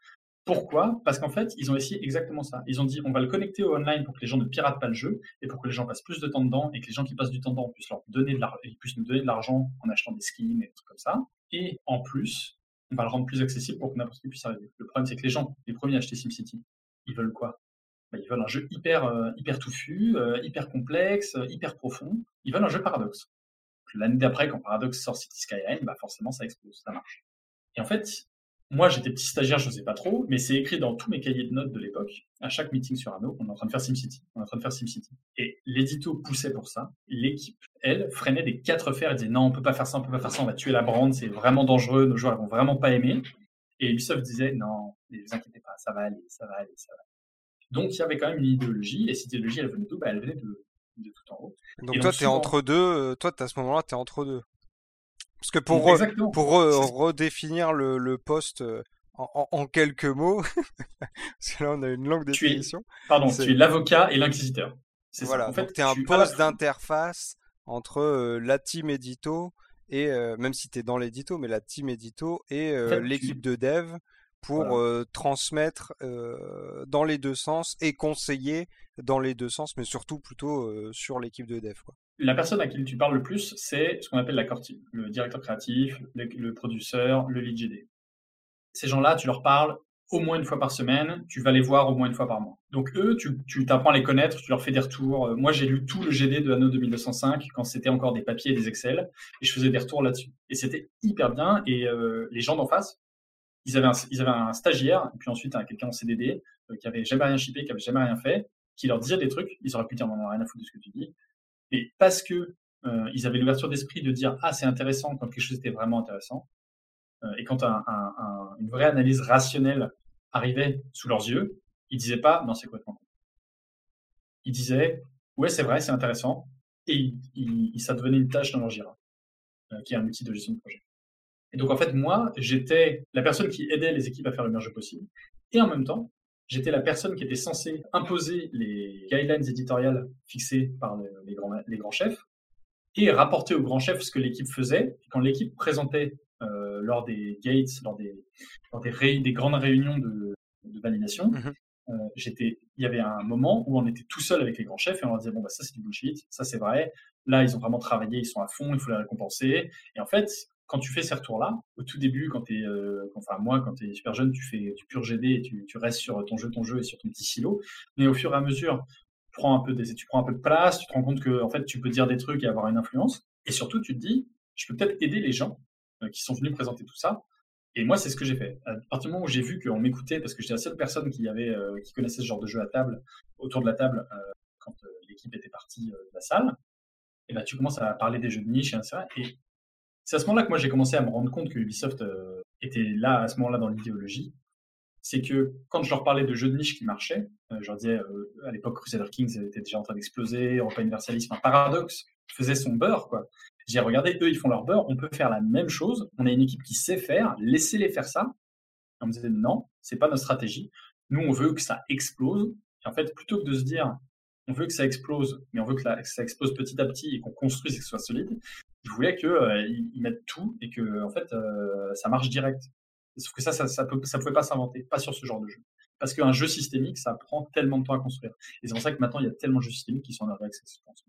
Pourquoi? Parce qu'en fait, ils ont essayé exactement ça. Ils ont dit, on va le connecter au online pour que les gens ne piratent pas le jeu et pour que les gens passent plus de temps dedans et que les gens qui passent du temps dedans puissent, leur donner de nous donner de l'argent en achetant des skins et des trucs comme ça. Et en plus, on va le rendre plus accessible pour que n'importe qui puisse arriver. Le problème, c'est que les gens, les premiers à acheter SimCity, ils veulent quoi? Bah, Ils veulent un jeu hyper, euh, touffu, euh, hyper complexe, euh, hyper profond. Ils veulent un jeu paradoxe. L'année d'après, quand Paradox sort City Skyline, bah forcément, ça explose, ça marche. Et en fait, moi, j'étais petit stagiaire, je ne sais pas trop, mais c'est écrit dans tous mes cahiers de notes de l'époque. À chaque meeting sur Anno, on est en train de faire SimCity. On est en train de faire SimCity. Et l'édito poussait pour ça. L'équipe, elle, freinait des quatre fers et disait non, on peut pas faire ça, on peut pas faire ça, on va tuer la brand, c'est vraiment dangereux, nos joueurs vont vraiment pas aimer. Et Ubisoft disait non, ne vous inquiétez pas, ça va aller, ça va aller, ça va aller. Donc il y avait quand même une idéologie, et cette idéologie, elle venait d'où? Bah, Elle venait de, de, tout en haut. Donc toi, tu es entre deux, euh, toi, à ce moment-là, tu es entre deux. Parce que pour, pour redéfinir le, le poste euh, en, quelques mots, [LAUGHS] parce que là on a une longue définition. pardon, tu es l'avocat et l'inquisiteur. Voilà, en fait, tu es un poste d'interface entre euh, la team édito et, euh, même si tu es dans l'édito, mais la team édito et euh, l'équipe de dev pour transmettre dans les deux sens et conseiller dans les deux sens, mais surtout plutôt sur l'équipe de dev. Quoi. La personne à qui tu parles le plus, c'est ce qu'on appelle la core le directeur créatif, le, producteur, le lead GD ces gens-là, tu leur parles au moins une fois par semaine, tu vas les voir au moins une fois par mois. Donc eux, tu, t'apprends à les connaître, tu leur fais des retours. Euh, moi, j'ai lu tout le GD de Anno 2205 quand c'était encore des papiers et des Excel, et je faisais des retours là-dessus. Et c'était hyper bien. Et euh, les gens d'en face, ils avaient, un, ils avaient un stagiaire, et puis ensuite quelqu'un en CDD, euh, qui avait jamais rien shippé, qui avait jamais rien fait, qui leur disait des trucs. Ils auraient pu dire non, non, rien à foutre de ce que tu dis. Et parce que ils avaient l'ouverture d'esprit de dire ah c'est intéressant quand quelque chose était vraiment intéressant, euh, et quand une vraie analyse rationnelle arrivait sous leurs yeux, ils disaient pas non c'est complètement con. Ils disaient ouais c'est vrai c'est intéressant et ça devenait une tâche dans leur Jira, euh, qui est un outil de gestion de projet. Et donc en fait moi j'étais la personne qui aidait les équipes à faire le jeu possible et en même temps j'étais la personne qui était censée imposer les guidelines éditoriales fixées par les, grands, les grands chefs et rapporter aux grands chefs ce que l'équipe faisait. quand l'équipe présentait euh, lors des gates, lors des, des, des grandes réunions de, validation, mmh euh, j'étais, il y avait un moment où on était tout seul avec les grands chefs et on leur disait bon bah ça c'est du bullshit, ça c'est vrai, là ils ont vraiment travaillé, ils sont à fond, il faut les récompenser. Et en fait, quand tu fais ces retours-là, au tout début, quand tu es, euh, enfin moi, quand tu es super jeune, tu fais du pur GD et tu, restes sur ton jeu, ton jeu et sur ton petit silo. Mais au fur et à mesure, tu prends un peu, des, tu prends un peu de place, tu te rends compte que en fait, tu peux dire des trucs et avoir une influence. Et surtout, tu te dis, je peux peut-être aider les gens euh, qui sont venus présenter tout ça. Et moi, c'est ce que j'ai fait. À partir du moment où j'ai vu qu'on m'écoutait, parce que j'étais la seule personne qui avait, euh, qui connaissait ce genre de jeu à table, autour de la table, euh, quand l'équipe était partie de la salle, et ben tu commences à parler des jeux de niche, et Et c'est à ce moment-là que moi j'ai commencé à me rendre compte que Ubisoft était là à ce moment-là dans l'idéologie. C'est que quand je leur parlais de jeux de niche qui marchaient, je leur disais à l'époque Crusader Kings était déjà en train d'exploser, Europa Universalis, un Paradox faisait son beurre quoi. J'ai regardé, eux, ils font leur beurre, on peut faire la même chose. On a une équipe qui sait faire, laissez-les faire ça. on me disait, non, c'est pas notre stratégie. Nous, on veut que ça explose. Et en fait, plutôt que de se dire, on veut que ça explose, mais on veut que, ça explose petit à petit et qu'on construise et que ce soit solide, je voulais qu'ils euh, mettent tout et que, en fait, euh, ça marche direct. Sauf que ça, ça, ça, ça pouvait pas s'inventer, pas sur ce genre de jeu. Parce qu'un jeu systémique, ça prend tellement de temps à construire. Et c'est pour ça que maintenant, il y a tellement de jeux systémiques qui sont en early access, je pense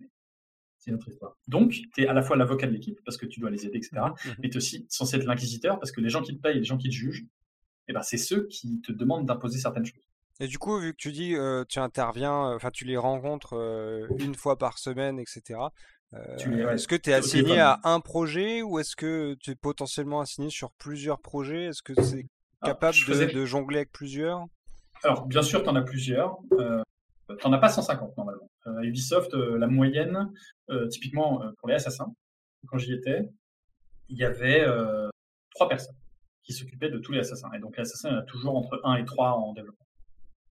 c'est notre histoire. Donc, tu es à la fois l'avocat de l'équipe parce que tu dois les aider, etc. Mmh. Mais tu es aussi censé être l'inquisiteur parce que les gens qui te payent, les gens qui te jugent, eh ben, c'est ceux qui te demandent d'imposer certaines choses. Et du coup, vu que tu dis, euh, tu interviens, enfin, tu les rencontres euh, une fois par semaine, etc. est-ce que tu es assigné à un projet ou est-ce que tu es potentiellement assigné sur plusieurs projets? Est-ce que c'est capable de, jongler avec plusieurs? Alors, bien sûr, tu en as plusieurs. Tu n'en as pas 150 normalement. Euh, Ubisoft, euh, la moyenne, euh, typiquement pour les assassins, quand j'y étais, il y avait trois personnes qui s'occupait de tous les assassins. Et donc, les assassins, il y en a toujours entre 1 et 3 en développement.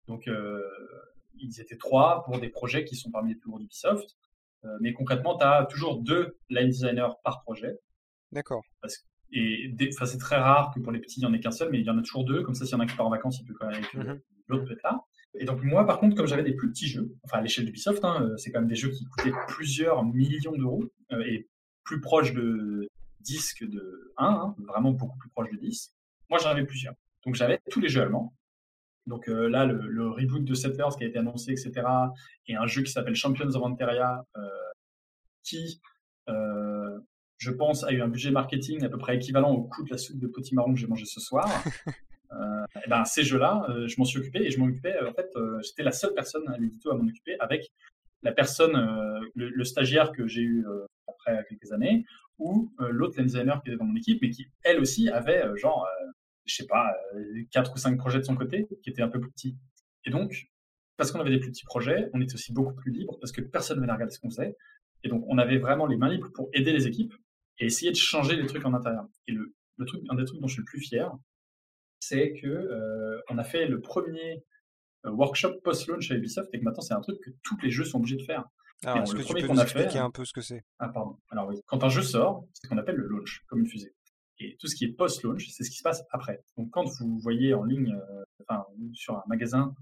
Donc, ils étaient 3 pour des projets qui sont parmi les plus gros d'Ubisoft. Mais concrètement, tu as toujours deux line designers par projet. D'accord. Et c'est très rare que pour les petits, il n'y en ait qu'un seul, mais il y en a toujours deux. Comme ça, s'il y en a qui part en vacances, il peut quand même, mmh l'autre peut être là. Et donc moi, par contre, comme j'avais des plus petits jeux, enfin à l'échelle d'Ubisoft, hein, c'est quand même des jeux qui coûtaient plusieurs millions d'euros et plus proches de 10 que de 1, hein, vraiment beaucoup plus proche de 10. Moi, j'en avais plusieurs. Donc j'avais tous les jeux allemands. Donc euh, là, le, reboot de Settlers qui a été annoncé, etc. Et un jeu qui s'appelle Champions of Anteria, euh, qui, euh, je pense, a eu un budget marketing à peu près équivalent au coût de la soupe de potimarron que j'ai mangé ce soir. [LAUGHS] et ben, ces jeux-là, je m'en suis occupé et je m'en occupais, en fait, j'étais la seule personne à l'édito à m'en occuper avec la personne, le, le, stagiaire que j'ai eu après quelques années, ou l'autre designer qui était dans mon équipe, mais qui, elle aussi, avait genre, je sais pas, quatre ou cinq projets de son côté, qui étaient un peu plus petits. Et donc, parce qu'on avait des plus petits projets, on était aussi beaucoup plus libre, parce que personne ne venait regarder ce qu'on faisait. Et donc, on avait vraiment les mains libres pour aider les équipes et essayer de changer les trucs en intérieur. Et le, le truc, un des trucs dont je suis le plus fier, c'est que on a fait le premier workshop post-launch à Ubisoft et que maintenant c'est un truc que tous les jeux sont obligés de faire. Alors, est-ce que tu peux nous expliquer un peu ce que c'est? Ah, pardon. Alors oui, quand un jeu sort, c'est ce qu'on appelle le launch, comme une fusée. Et tout ce qui est post-launch, c'est ce qui se passe après. Donc quand vous voyez en ligne, euh, enfin, sur un magasin,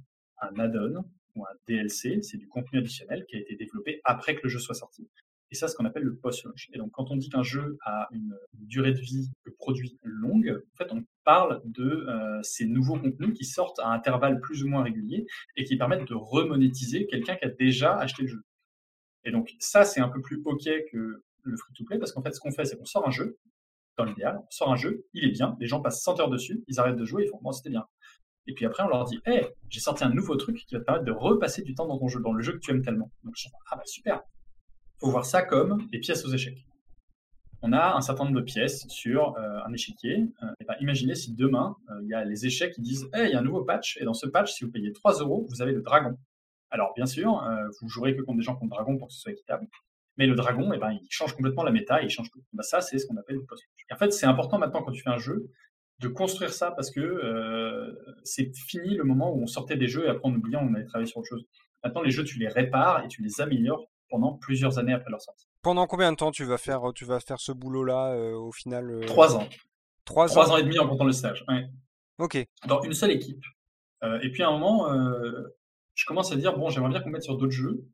un add-on ou un DLC, c'est du contenu additionnel qui a été développé après que le jeu soit sorti. Et ça, c'est ce qu'on appelle le post-launch. Et donc, quand on dit qu'un jeu a une durée de vie de produit longue, en fait, on parle de euh, ces nouveaux contenus qui sortent à intervalles plus ou moins réguliers et qui permettent de remonétiser quelqu'un qui a déjà acheté le jeu. Et donc, ça, c'est un peu plus OK que le free-to-play, parce qu'en fait, ce qu'on fait, c'est qu'on sort un jeu, dans l'idéal, on sort un jeu, il est bien, les gens passent 100 heures dessus, ils arrêtent de jouer, ils font, bon, c'était bien. Et puis après, on leur dit, hé, j'ai sorti un nouveau truc qui va te permettre de repasser du temps dans ton jeu, dans le jeu que tu aimes tellement. Donc, je dis, ah bah super. Faut voir ça comme des pièces aux échecs. On a un certain nombre de pièces sur euh, un échiquier. Euh, et ben, imaginez si demain, euh, il y a les échecs qui disent, hé, il y a un nouveau patch, et dans ce patch, si vous payez 3 euros, vous avez le dragon. Alors, bien sûr, vous jouerez que contre des gens qui ont le dragon pour que ce soit équitable. Mais le dragon, eh ben, il change complètement la méta, il change tout. Bah, ça, c'est ce qu'on appelle le post En fait, c'est important maintenant quand tu fais un jeu de construire ça parce que euh, c'est fini le moment où on sortait des jeux et après on oubliait, on allait travailler sur autre chose. Maintenant, les jeux, tu les répares et tu les améliores pendant plusieurs années après leur sortie. Pendant combien de temps tu vas faire, tu vas faire ce boulot-là euh, au final Trois ans. Trois, ans. ans et demi en comptant le stage. Ok. Dans une seule équipe. et puis à un moment, je commence à dire, bon, j'aimerais bien qu'on mette sur d'autres jeux,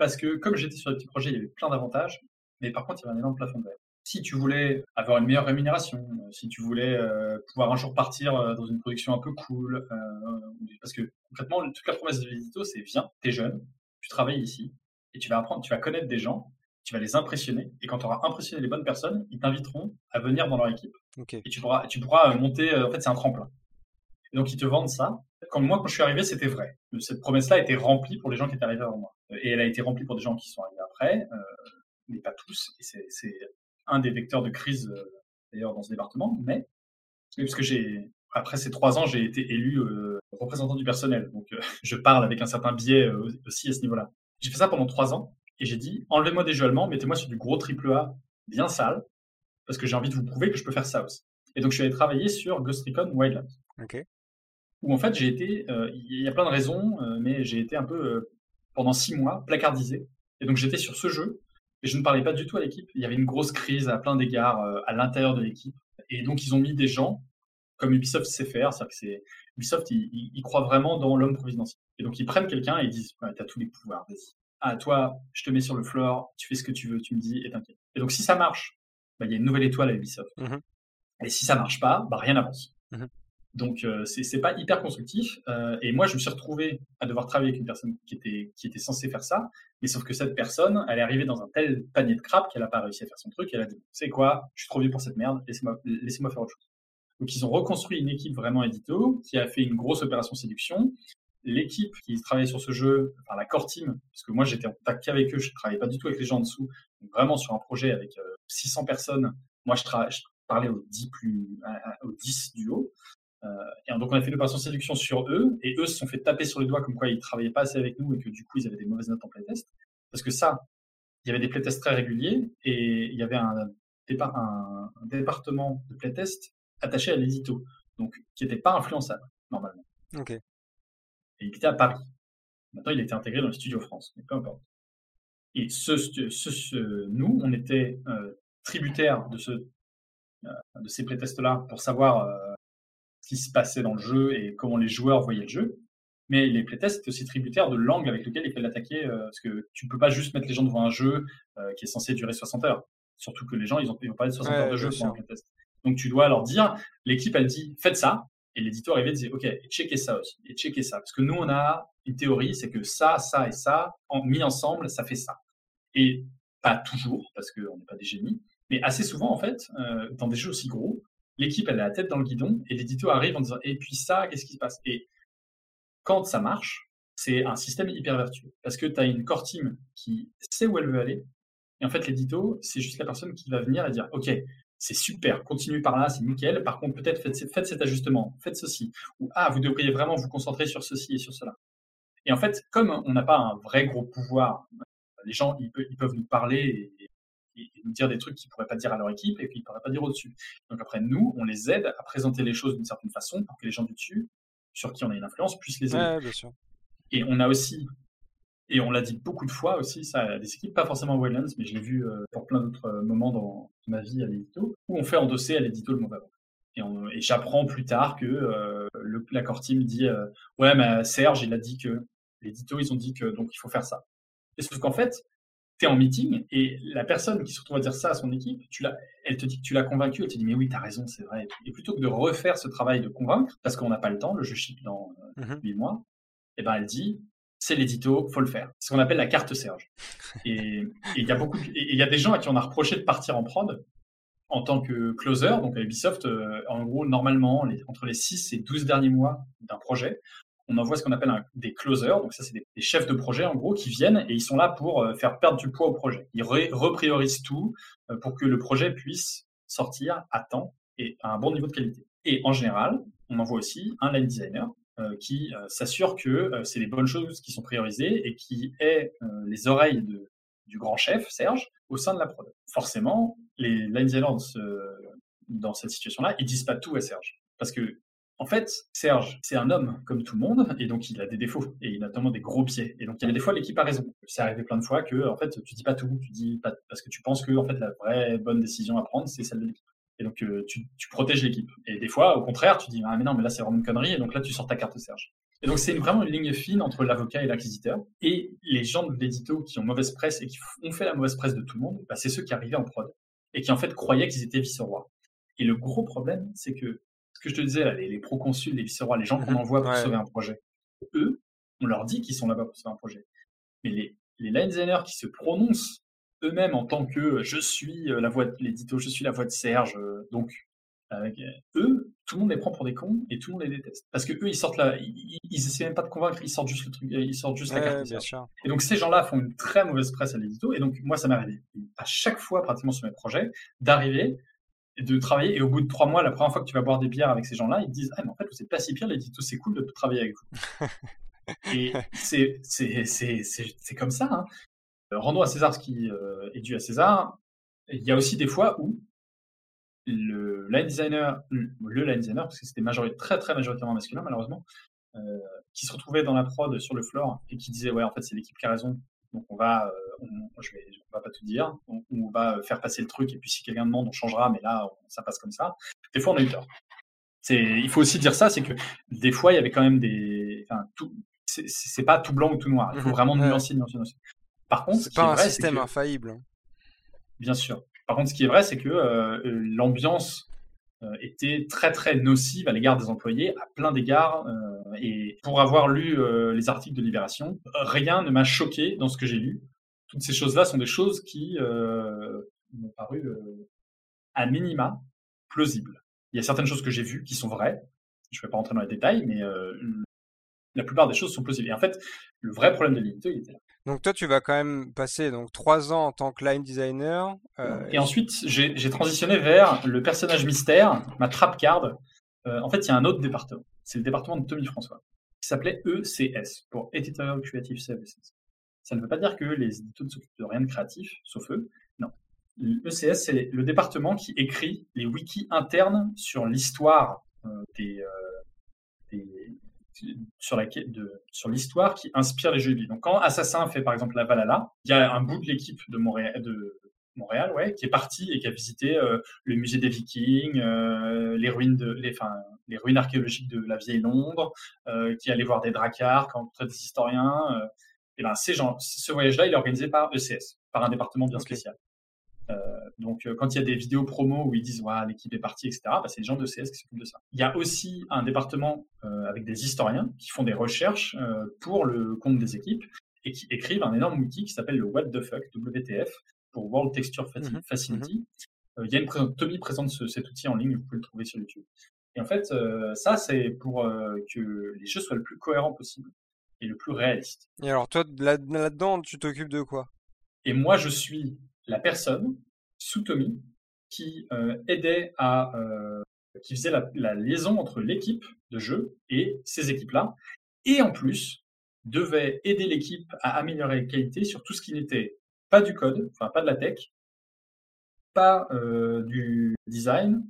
parce que comme j'étais sur des petits projets, il y avait plein d'avantages, mais par contre, il y avait un énorme plafond de verre. Si tu voulais avoir une meilleure rémunération, euh, si tu voulais euh, pouvoir un jour partir euh, dans une production un peu cool, parce que concrètement, toute la promesse de l'édito, c'est viens, t'es jeune, tu travailles ici, et tu vas apprendre, tu vas connaître des gens, tu vas les impressionner, et quand tu auras impressionné les bonnes personnes, ils t'inviteront à venir dans leur équipe. Et tu pourras, tu pourras monter, en fait, c'est un tremplin. Et donc, ils te vendent ça, quand moi, quand je suis arrivé, c'était vrai. Cette promesse-là a été remplie pour les gens qui étaient arrivés avant moi. Et elle a été remplie pour des gens qui sont arrivés après, euh, mais pas tous. Et c'est un des vecteurs de crise, euh, d'ailleurs, dans ce département. Mais, parce que j'ai, après ces trois ans, j'ai été élu euh, représentant du personnel. Donc, [LAUGHS] je parle avec un certain biais aussi à ce niveau-là. J'ai fait ça pendant trois ans. Et j'ai dit, enlevez-moi des jeux allemands, mettez-moi sur du gros triple A bien sale, parce que j'ai envie de vous prouver que je peux faire ça aussi. Et donc, je suis allé travailler sur Ghost Recon Wildlands. Okay où en fait j'ai été, euh, il y a plein de raisons, euh, mais j'ai été un peu euh, pendant six mois placardisé. Et donc j'étais sur ce jeu et je ne parlais pas du tout à l'équipe. Il y avait une grosse crise à plein d'égards à l'intérieur de l'équipe. Et donc ils ont mis des gens comme Ubisoft sait faire, c'est-à-dire que c'est Ubisoft, ils, croient vraiment dans l'homme providentiel. Et donc ils prennent quelqu'un et ils disent, ouais, t'as tous les pouvoirs, vas-y. Ah, toi, je te mets sur le floor, tu fais ce que tu veux, tu me dis, et t'inquiète. Et donc si ça marche, bah, il y a une nouvelle étoile à Ubisoft. Mmh et si ça marche pas, bah, rien n'avance. Mmh donc euh, c'est pas hyper constructif. Euh, et moi, je me suis retrouvé à devoir travailler avec une personne qui était qui était censée faire ça, mais sauf que cette personne, elle est arrivée dans un tel panier de crap qu'elle a pas réussi à faire son truc. Elle a dit, c'est quoi Je suis trop vieux pour cette merde. Laissez-moi laissez-moi faire autre chose. Donc ils ont reconstruit une équipe vraiment édito qui a fait une grosse opération séduction. L'équipe qui travaillait sur ce jeu, enfin la core team, parce que moi j'étais en contact qu'avec eux, je travaillais pas du tout avec les gens en dessous, donc vraiment sur un projet avec 600 euh, personnes. Moi je, je parlais aux 10 plus, aux 10 du haut. Euh, et donc on a fait une opération séduction sur eux, et eux se sont fait taper sur les doigts comme quoi ils travaillaient pas assez avec nous et que du coup ils avaient des mauvaises notes en playtest. Parce que ça, il y avait des playtests très réguliers et il y avait un, un, un département de playtest attaché à l'édito, donc qui n'était pas influençable, normalement. Ok. Et il était à Paris. Maintenant, il était intégré dans le Studio France, mais peu importe. Et ce, ce, nous, on était euh, tributaires de, ce, euh, de ces playtests-là pour savoir euh, qui se passait dans le jeu et comment les joueurs voyaient le jeu. Mais les playtests étaient aussi tributaires de l'angle avec lequel il fallait l'attaquer, parce que tu peux pas juste mettre les gens devant un jeu qui est censé durer 60 heures. Surtout que les gens, ils ont, ils ont parlé de 60 heures de jeu pour un playtest. Donc tu dois leur dire, l'équipe, elle dit, faites ça, et l'éditeur arrivait et disait, OK, checkez ça aussi, et checkez ça. Parce que nous, on a une théorie, c'est que ça, ça et ça, en, mis ensemble, ça fait ça. Et pas toujours, parce qu'on n'est pas des génies, mais assez souvent, en fait, euh, dans des jeux aussi gros, l'équipe, elle a la tête dans le guidon, et l'éditeur arrive en disant, et puis ça, qu'est-ce qui se passe? Et quand ça marche, c'est un système hyper vertueux. Parce que tu as une core team qui sait où elle veut aller, et en fait, l'édito, c'est juste la personne qui va venir et dire, OK, c'est super, continue par là, c'est nickel. Par contre, peut-être faites, cet ajustement, faites ceci. Ou ah, vous devriez vraiment vous concentrer sur ceci et sur cela. Et en fait, comme on n'a pas un vrai gros pouvoir, les gens ils, peuvent, nous parler et, nous dire des trucs qu'ils ne pourraient pas dire à leur équipe et qu'ils ne pourraient pas dire au-dessus. Donc après, nous, on les aide à présenter les choses d'une certaine façon pour que les gens du dessus, sur qui on a une influence, puissent les aider. Et on a aussi et on l'a dit beaucoup de fois aussi, ça a des équipes, pas forcément Waylands, mais je l'ai vu euh, pour plein d'autres euh, moments dans ma vie à l'édito, où on fait endosser à l'édito le mauvais Et, et j'apprends plus tard que euh, le, la core team dit Ouais, mais Serge, il a dit que l'édito, ils ont dit que donc il faut faire ça. Et sauf qu'en fait, tu es en meeting et la personne qui se retrouve à dire ça à son équipe, tu elle te dit que tu l'as convaincu, elle te dit Mais oui, tu as raison, c'est vrai. Et plutôt que de refaire ce travail de convaincre, parce qu'on n'a pas le temps, le jeu chip dans mmh 8 mois, et eh ben elle dit c'est l'édito, faut le faire. C'est ce qu'on appelle la carte Serge. Et il y a beaucoup, il y a des gens à qui on a reproché de partir en prod en tant que closer. Donc à Ubisoft, euh, en gros, normalement, entre les 6 et 12 derniers mois d'un projet, on envoie ce qu'on appelle des closers. Donc ça, c'est des, chefs de projet, en gros, qui viennent et ils sont là pour euh, faire perdre du poids au projet. Ils repriorisent tout euh, pour que le projet puisse sortir à temps et à un bon niveau de qualité. Et en général, on envoie aussi un line designer euh, qui s'assure que c'est les bonnes choses qui sont priorisées et qui est les oreilles du grand chef, Serge, au sein de la prod. Forcément, les line designers dans cette situation-là, ils disent pas tout à Serge. Parce que, en fait, Serge, c'est un homme comme tout le monde, et donc il a des défauts, et il a notamment des gros pieds. Et donc, il y a des fois, l'équipe a raison. C'est arrivé plein de fois que, en fait, tu dis pas tout, tu dis pas, parce que tu penses que, en fait, la vraie bonne décision à prendre, c'est celle de l'équipe. Et donc, euh, tu, protèges l'équipe. Et des fois, au contraire, tu dis, ah, mais non, mais là, c'est vraiment une connerie. Et donc là, tu sors ta carte Serge. Et donc, c'est vraiment une ligne fine entre l'avocat et l'acquisiteur. Et les gens de l'édito qui ont mauvaise presse et qui ont fait la mauvaise presse de tout le monde, bah, c'est ceux qui arrivaient en prod et qui, en fait, croyaient qu'ils étaient vice-rois. Et le gros problème, c'est que, ce que je te disais, là, les, les proconsuls, les vice-rois, les gens qu'on mhm. envoie pour sauver un projet, eux, on leur dit qu'ils sont là-bas pour sauver un projet. Mais les, les line designers qui se prononcent eux-mêmes en tant que je suis euh, la voix de l'édito, je suis la voix de Serge, euh, donc avec eux, tout le monde les prend pour des cons et tout le monde les déteste. Parce que eux, ils sortent là, ils, ils essaient même pas de convaincre, ils sortent juste le truc, ils sortent juste la carte. Et donc ces gens-là font une très mauvaise presse à l'édito. Et donc moi, ça m'est arrivé à chaque fois, pratiquement sur mes projets, d'arriver de travailler et au bout de trois mois, la première fois que tu vas boire des bières avec ces gens-là, ils te disent ah mais en fait vous êtes pas si pire l'édito, c'est cool de travailler avec vous. [LAUGHS] et c'est comme ça. Hein. Euh, rendons à César ce qui euh, est dû à César. Il y a aussi des fois où le line designer, le line designer, parce que c'était très très majoritairement masculin malheureusement, euh, qui se retrouvait dans la prod sur le floor et qui disait ouais en fait c'est l'équipe qui a raison, donc on va, on, je vais, va pas tout dire, on, va faire passer le truc et puis si quelqu'un demande on changera, mais là ça passe comme ça. Des fois on a eu tort. C'est, il faut aussi dire ça, c'est que des fois il y avait quand même des, enfin tout, c'est, pas tout blanc ou tout noir. Il faut mmh vraiment nuancer, nuancer, nuancer. Par contre, c'est pas un système infaillible. Hein. Bien sûr. Par contre, ce qui est vrai, c'est que euh, l'ambiance euh, était très très nocive à l'égard des employés à plein d'égards. Euh, et pour avoir lu les articles de Libération, rien ne m'a choqué dans ce que j'ai lu. Toutes ces choses-là sont des choses qui m'ont paru à minima plausibles. Il y a certaines choses que j'ai vues qui sont vraies. Je ne vais pas rentrer dans les détails, mais la plupart des choses sont plausibles. Et en fait, le vrai problème de l'unité, il était là. Donc toi, tu vas quand même passer donc trois ans en tant que line designer. Euh, et ensuite, j'ai transitionné vers le personnage mystère, ma trap card. Euh, en fait, il y a un autre département. C'est le département de Tommy François, qui s'appelait ECS, pour Editorial Creative Services. Ça ne veut pas dire que les éditeurs ne s'occupent de rien de créatif, sauf eux. Non. L'ECS, c'est le département qui écrit les wikis internes sur l'histoire des, sur, la, de, sur l'histoire qui inspire les jeux vidéo. Donc quand Assassin fait par exemple la Valhalla, il y a un bout de l'équipe de Montréal, de Montréal ouais, qui est parti et qui a visité euh, le musée des Vikings, euh, les ruines de, les, enfin, les ruines archéologiques de la vieille Londres, euh, qui allait voir des dracars, rencontrait des historiens. et ben, ces gens, ce voyage-là, il est organisé par ECS, par un département bien spécial. Euh, donc, euh, quand il y a des vidéos promo où ils disent ouais, l'équipe est partie, etc., bah, c'est les gens de CS qui s'occupent de ça. Il y a aussi un département euh, avec des historiens qui font des recherches pour le compte des équipes et qui écrivent un énorme outil qui s'appelle le What the fuck, WTF, pour World Texture mmh Facility. Mmh il y a une présente, Tommy présente cet outil en ligne, vous pouvez le trouver sur YouTube. Et en fait, ça, c'est pour que les jeux soient le plus cohérents possible et le plus réaliste. Et alors, toi, là-dedans, tu t'occupes de quoi? Et moi, je suis la personne sous Tommy qui euh, aidait à euh, qui faisait la, liaison entre l'équipe de jeu et ces équipes-là, et en plus devait aider l'équipe à améliorer la qualité sur tout ce qui n'était pas du code, enfin pas de la tech, pas euh, du design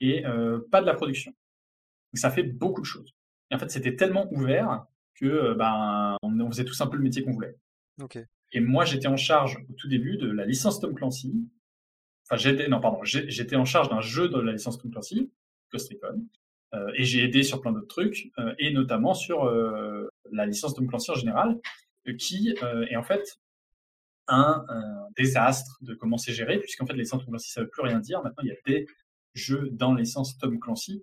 et pas de la production. Donc ça fait beaucoup de choses. Et en fait, c'était tellement ouvert que ben on, faisait tous un peu le métier qu'on voulait. Et moi, j'étais en charge au tout début de la licence Tom Clancy. Enfin, j'étais, non, pardon, j'étais en charge d'un jeu de la licence Tom Clancy, Ghost Recon. Euh, et j'ai aidé sur plein d'autres trucs, euh, et notamment sur euh, la licence Tom Clancy en général, qui est en fait un, désastre de comment c'est géré, puisqu'en fait, les licences Tom Clancy, ça veut plus rien dire. Maintenant, il y a des jeux dans la licence Tom Clancy,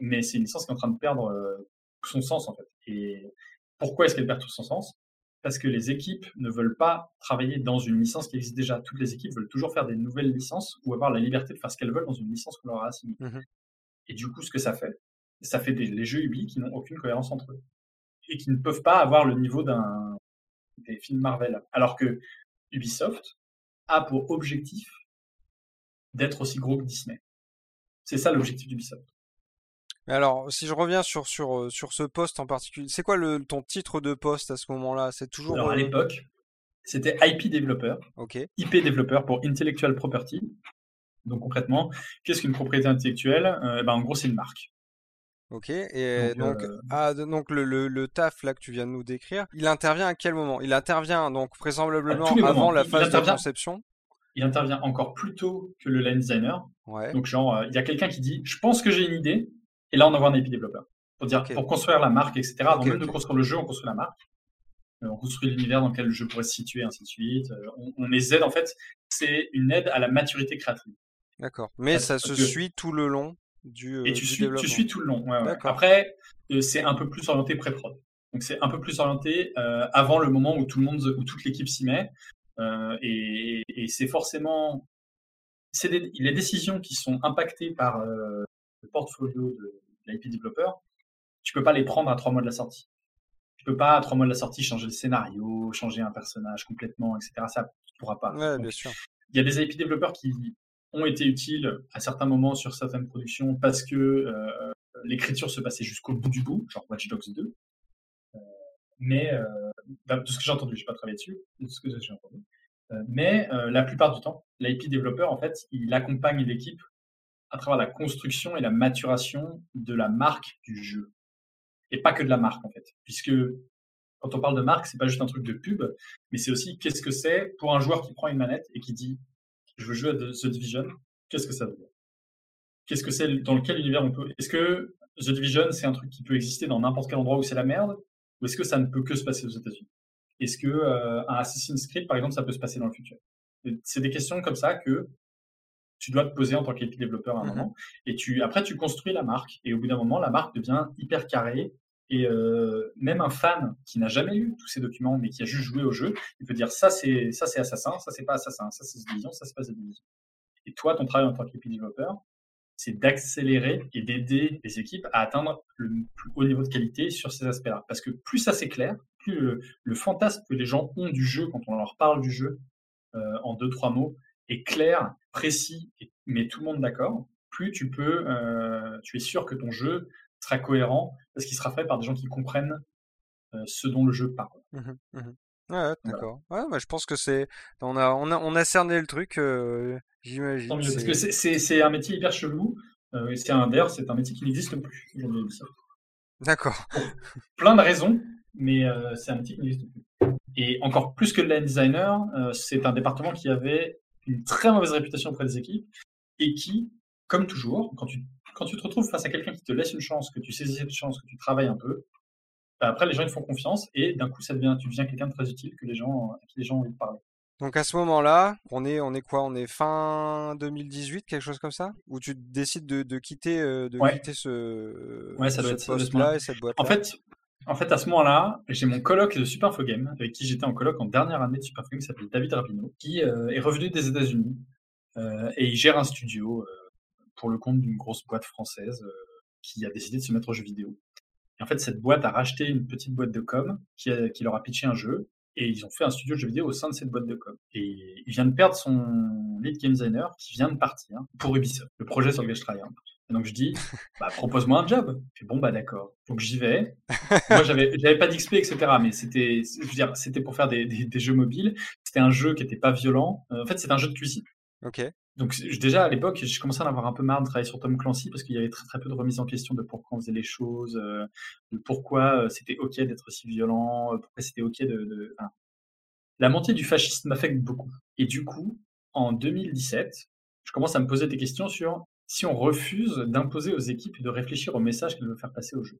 mais c'est une licence qui est en train de perdre son sens, en fait. Et pourquoi est-ce qu'elle perd tout son sens? Parce que les équipes ne veulent pas travailler dans une licence qui existe déjà. Toutes les équipes veulent toujours faire des nouvelles licences ou avoir la liberté de faire ce qu'elles veulent dans une licence qu'on leur a assignée. Mmh et du coup, ce que ça fait, ça fait des les jeux Ubi qui n'ont aucune cohérence entre eux et qui ne peuvent pas avoir le niveau d'un des films Marvel. Alors que Ubisoft a pour objectif d'être aussi gros que Disney. C'est ça l'objectif d'Ubisoft alors, si je reviens sur, sur, euh, sur ce poste en particulier, c'est quoi le, ton titre de poste à ce moment-là? C'est toujours. Alors, à euh, l'époque, c'était IP développeur. Ok. IP développeur pour Intellectual Property. Donc, concrètement, qu'est-ce qu'une propriété intellectuelle? Euh, ben, En gros, c'est une marque. Ok, et donc, ah, donc le, le, taf là que tu viens de nous décrire, il intervient à quel moment? Il intervient donc vraisemblablement avant la phase de conception? il intervient encore plus tôt que le line designer. Ouais. Donc genre, il y a quelqu'un qui dit, je pense que j'ai une idée, et là, on envoie un IP développeur. Pour dire, pour construire la marque, etc. Avant même de construire le jeu, on construit la marque. Euh, on construit l'univers dans lequel le jeu pourrait se situer, ainsi de suite. Euh, on, les aide, en fait. C'est une aide à la maturité créative. D'accord. Mais ça se suit tout le long du, euh, Et tu, suis, tu suis tout le long. Ouais, Après, c'est un peu plus orienté pré-prod. Donc c'est un peu plus orienté avant le moment où tout le monde, où toute l'équipe s'y met. et, et c'est forcément, c'est les décisions qui sont impactées par le portfolio de, l'IP développeur, tu peux pas les prendre à trois mois de la sortie. Tu peux pas à trois mois de la sortie changer le scénario, changer un personnage complètement, etc. Ça, tu pourras pas. bien sûr. Il y a des IP développeurs qui ont été utiles à certains moments sur certaines productions parce que euh, l'écriture se passait jusqu'au bout du bout, genre Watch Dogs 2. Euh, mais euh, de ce que j'ai entendu, j'ai pas travaillé dessus, de ce que j'ai entendu. mais la plupart du temps, l'IP développeur, en fait, il accompagne l'équipe à travers la construction et la maturation de la marque du jeu. Et pas que de la marque, en fait. Puisque quand on parle de marque, c'est pas juste un truc de pub, mais c'est aussi qu'est-ce que c'est pour un joueur qui prend une manette et qui dit je veux jouer à The Division, qu'est-ce que ça veut dire? Qu'est-ce que c'est dans quel univers on peut Est-ce que The Division c'est un truc qui peut exister dans n'importe quel endroit où c'est la merde ou est-ce que ça ne peut que se passer aux États-Unis? Est-ce que euh, Assassin's Creed par exemple ça peut se passer dans le futur? C'est des questions comme ça que tu dois te poser en tant qu'épi développeur à un mmh moment. Et tu, après, tu construis la marque. Et au bout d'un moment, la marque devient hyper carrée. Et euh, même un fan qui n'a jamais lu tous ces documents, mais qui a juste joué au jeu, il peut dire ça c'est ça c'est assassin, ça c'est pas assassin, ça c'est division, ça c'est pas division. Et toi, ton travail en tant qu'épi développeur, c'est d'accélérer et d'aider les équipes à atteindre le plus haut niveau de qualité sur ces aspects-là. Parce que plus ça c'est clair, plus le, fantasme que les gens ont du jeu quand on leur parle du jeu euh, en deux trois mots est clair, précis et met tout le monde d'accord, plus tu peux, euh, tu es sûr que ton jeu sera cohérent parce qu'il sera fait par des gens qui comprennent euh, ce dont le jeu parle. Mmh mmh Ouais, d'accord. Ouais, bah, je pense que c'est. On a, on a, on a cerné le truc, j'imagine. Parce que c'est un métier hyper chelou. c'est un, d'ailleurs, c'est un métier qui n'existe plus D'accord. Plein de raisons, mais c'est un métier qui n'existe plus. Et encore plus que le line designer, c'est un département qui avait une très mauvaise réputation auprès des équipes et qui, comme toujours, quand tu, quand tu te retrouves face à quelqu'un qui te laisse une chance, que tu saisis cette chance, que tu travailles un peu, bah, après les gens ils te font confiance et d'un coup ça devient, tu deviens quelqu'un de très utile que les gens, à qui les gens ont envie de parler. Donc à ce moment-là, on est, on est quoi? On est fin 2018, quelque chose comme ça? Où tu décides de, de quitter, euh, de quitter ce, ouais, ça doit être, poste-là et cette boîte En fait, en fait, à ce moment-là, j'ai mon coloc de Superfogame, avec qui j'étais en coloc en dernière année de Superfogame, qui s'appelle David Rapineau, qui euh, est revenu des États-Unis euh, et il gère un studio pour le compte d'une grosse boîte française qui a décidé de se mettre au jeu vidéo. Et en fait, cette boîte a racheté une petite boîte de com qui, leur a pitché un jeu et ils ont fait un studio de jeux vidéo au sein de cette boîte de com. Et il vient de perdre son lead game designer qui vient de partir pour Ubisoft, le projet sur lequel je travaille. Et donc je dis, [LAUGHS] bah, propose-moi un job. Et bon, bah d'accord. Donc j'y vais. [LAUGHS] Moi, j'avais, j'avais pas d'XP, etc. Mais c'était, je veux dire, c'était pour faire des, des, jeux mobiles. C'était un jeu qui était pas violent. Euh, en fait, c'est un jeu de cuisine. Ok. Donc déjà à l'époque, je commençais à en avoir un peu marre de travailler sur Tom Clancy parce qu'il y avait très très peu de remise en question de pourquoi on faisait les choses, euh, de pourquoi euh, c'était ok d'être si violent, pourquoi c'était ok de. La montée du fascisme m'affecte beaucoup. Et du coup, en 2017, je commence à me poser des questions sur si on refuse d'imposer aux équipes de réfléchir au message qu'elles veulent faire passer au jeu.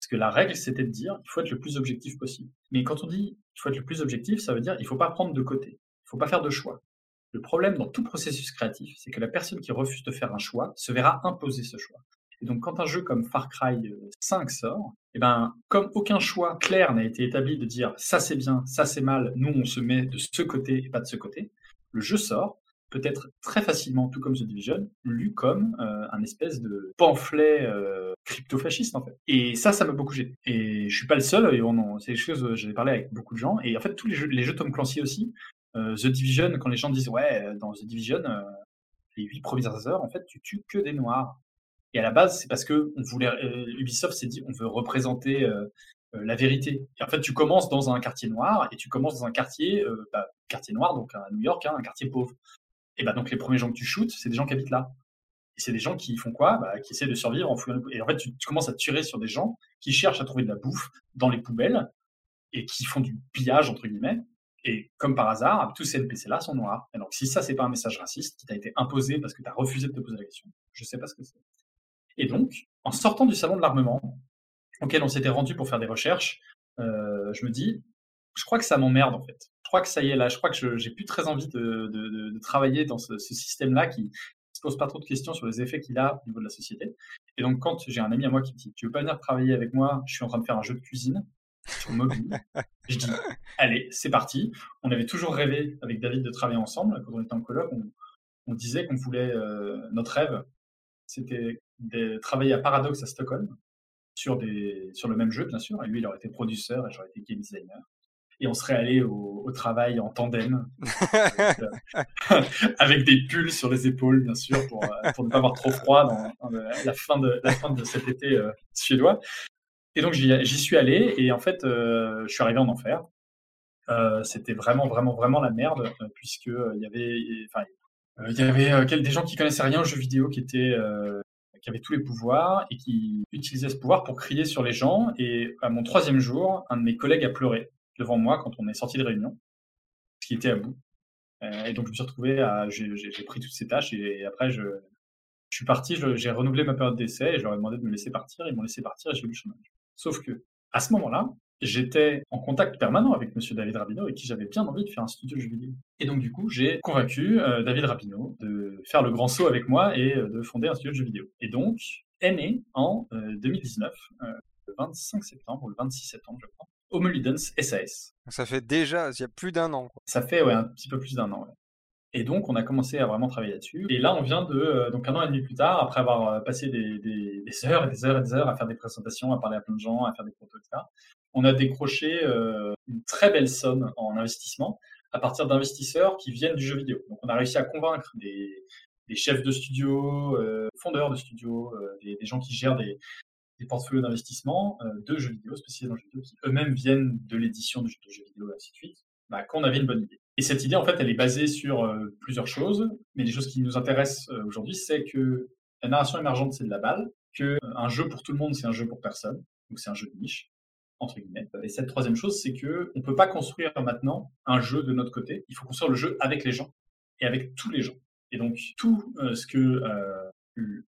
Parce que la règle, c'était de dire il faut être le plus objectif possible. Mais quand on dit il faut être le plus objectif, ça veut dire il faut pas prendre de côté, il faut pas faire de choix. Le problème dans tout processus créatif, c'est que la personne qui refuse de faire un choix se verra imposer ce choix. Et donc, quand un jeu comme Far Cry 5 euh, sort, eh ben, comme aucun choix clair n'a été établi de dire ça c'est bien, ça c'est mal, nous on se met de ce côté et pas de ce côté, le jeu sort, peut être très facilement, tout comme The Division, lu comme euh, un espèce de pamphlet euh, crypto-fasciste en fait. Et ça, ça m'a beaucoup gêné. Et je suis pas le seul, et on, c'est des choses, j'en ai parlé avec beaucoup de gens, et en fait tous les jeux, les jeux Tom Clancy aussi, euh, The Division, quand les gens disent ouais, dans The Division, euh, les huit premières heures, en fait, tu tues que des noirs. Et à la base, c'est parce que on voulait, euh, Ubisoft s'est dit, on veut représenter la vérité. Et en fait, tu commences dans un quartier noir et tu commences dans un quartier, bah, quartier noir, donc à New York, hein, un quartier pauvre. Et bah donc les premiers gens que tu shootes, c'est des gens qui habitent là. Et c'est des gens qui font quoi? Bah, Qui essaient de survivre en fouillant. Et en fait, tu, commences à tirer sur des gens qui cherchent à trouver de la bouffe dans les poubelles et qui font du pillage entre guillemets. Et comme par hasard, tous ces NPC-là sont noirs. Et donc, si ça, c'est pas un message raciste qui t'a été imposé parce que tu as refusé de te poser la question, je sais pas ce que c'est. Et donc, en sortant du salon de l'armement, auquel on s'était rendu pour faire des recherches, euh, je me dis, je crois que ça m'emmerde en fait. Crois que ça y est là, je crois que j'ai plus très envie de, de, de, travailler dans ce, ce système-là qui se pose pas trop de questions sur les effets qu'il a au niveau de la société. Et donc, quand j'ai un ami à moi qui me dit, tu veux pas venir travailler avec moi? Je suis en train de faire un jeu de cuisine sur mobile. [LAUGHS] je dis, allez, c'est parti. On avait toujours rêvé avec David de travailler ensemble. Quand on était en colloque, on, disait qu'on voulait, euh, notre rêve, c'était de travailler à Paradox à Stockholm sur, des, sur le même jeu, bien sûr. Et lui, il aurait été producteur et j'aurais été game designer. Et on serait allé au, travail en tandem, [LAUGHS] [LAUGHS] avec, des pulls sur les épaules, bien sûr, pour, euh, pour ne pas avoir trop froid dans, la, fin de, la fin de cet été euh, suédois. Et donc j'y suis allé et en fait, euh, je suis arrivé en enfer. Euh, c'était vraiment, vraiment, vraiment la merde euh, puisque il y avait, enfin, il y avait des gens qui connaissaient rien aux jeux vidéo qui étaient qui avaient tous les pouvoirs et qui utilisaient ce pouvoir pour crier sur les gens. Et à mon troisième jour, un de mes collègues a pleuré devant moi quand on est sorti de réunion, parce qu'il était à bout. et donc je me suis retrouvé à, j'ai pris toutes ces tâches et, après je, suis parti, j'ai renouvelé ma période d'essai et je demandé de me laisser partir. Ils m'ont laissé partir et j'ai eu le chômage. Sauf que, à ce moment-là, j'étais en contact permanent avec Monsieur David Rabineau et qui j'avais bien envie de faire un studio de jeux vidéo. Et donc, du coup, j'ai convaincu euh, David Rabineau de faire le grand saut avec moi et euh, de fonder un studio de jeux vidéo. Et donc, est né en 2019, euh, le 25 septembre ou le 26 septembre, je crois, Homoludens SAS. Ça fait déjà, il y a plus d'un an. Ça fait ouais, un petit peu plus d'un an. Ouais. Et donc, on a commencé à vraiment travailler là-dessus. Et là, on vient de, euh, donc un an et demi plus tard, après avoir euh, passé des, des, heures et des heures et des heures à faire des présentations, à parler à plein de gens, à faire des photos, etc., on a décroché euh, une très belle somme en investissement à partir d'investisseurs qui viennent du jeu vidéo. Donc, on a réussi à convaincre des, des chefs de studio, fondeurs de studio, des, gens qui gèrent des, des portfolios d'investissement de jeux vidéo, spécialisés dans le jeu vidéo, qui eux-mêmes viennent de l'édition de jeux vidéo, et ainsi de suite, bah, qu'on avait une bonne idée. Et cette idée, en fait, elle est basée sur plusieurs choses, mais les choses qui nous intéressent aujourd'hui, c'est que la narration émergente, c'est de la balle, que un jeu pour tout le monde, c'est un jeu pour personne, donc c'est un jeu de niche, entre guillemets. Et cette troisième chose, c'est que on peut pas construire maintenant un jeu de notre côté. Il faut construire le jeu avec les gens et avec tous les gens. Et donc tout ce que euh,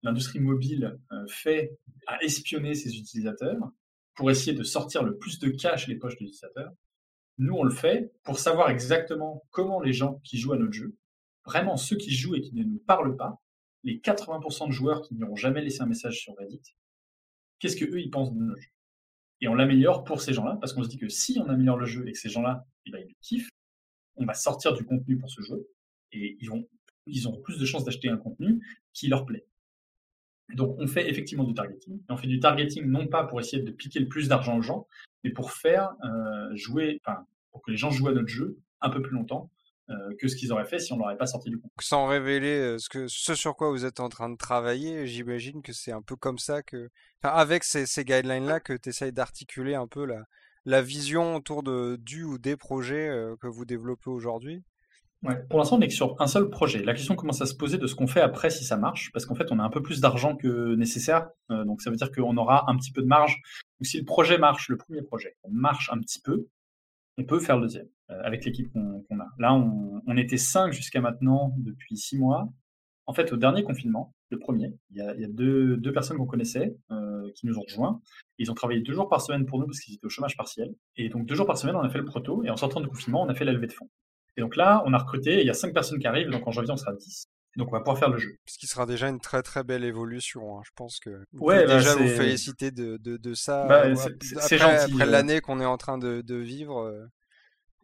l'industrie mobile fait à espionner ses utilisateurs pour essayer de sortir le plus de cash des poches des utilisateurs, nous on le fait pour savoir exactement comment les gens qui jouent à notre jeu, vraiment ceux qui jouent et qui ne nous parlent pas, les 80% de joueurs qui n'auront jamais laissé un message sur Reddit, qu'est-ce que eux ils pensent de nos jeux Et on l'améliore pour ces gens-là, parce qu'on se dit que si on améliore le jeu et que ces gens-là, eh ben, ils kiffent, on va sortir du contenu pour ce jeu, et ils vont, ils auront plus de chances d'acheter un contenu qui leur plaît. Donc on fait effectivement du targeting, et on fait du targeting non pas pour essayer de piquer le plus d'argent aux gens, mais pour faire euh, jouer, enfin, pour que les gens jouent à notre jeu un peu plus longtemps, euh, que ce qu'ils auraient fait si on n'aurait pas sorti du compte. Sans révéler euh, ce, sur quoi vous êtes en train de travailler, j'imagine que c'est un peu comme ça que, avec ces, guidelines-là, que tu essayes d'articuler un peu la, vision autour de, du ou des projets que vous développez aujourd'hui? Pour l'instant, on n'est que sur un seul projet. La question commence à se poser de ce qu'on fait après si ça marche, parce qu'en fait, on a un peu plus d'argent que nécessaire. donc, ça veut dire qu'on aura un petit peu de marge. Donc, si le projet marche, le premier projet marche un petit peu, on peut faire le deuxième. Euh, avec l'équipe qu'on a. Là, on, était cinq jusqu'à maintenant depuis six mois. En fait, au dernier confinement, le premier, il y a, deux, personnes qu'on connaissait euh, qui nous ont rejoints. Ils ont travaillé deux jours par semaine pour nous parce qu'ils étaient au chômage partiel. Et donc deux jours par semaine, on a fait le proto. Et en sortant du confinement, on a fait la de fonds. Et donc là, on a recruté. il y a cinq personnes qui arrivent. Donc en janvier, on sera 10. Donc on va pouvoir faire le jeu. Ce qui sera déjà une très très belle évolution. Hein. Je pense que vous ouais, bah, déjà vous féliciter de, de, ça. Bah, euh, c'est gentil. Après l'année qu'on est en train de, de vivre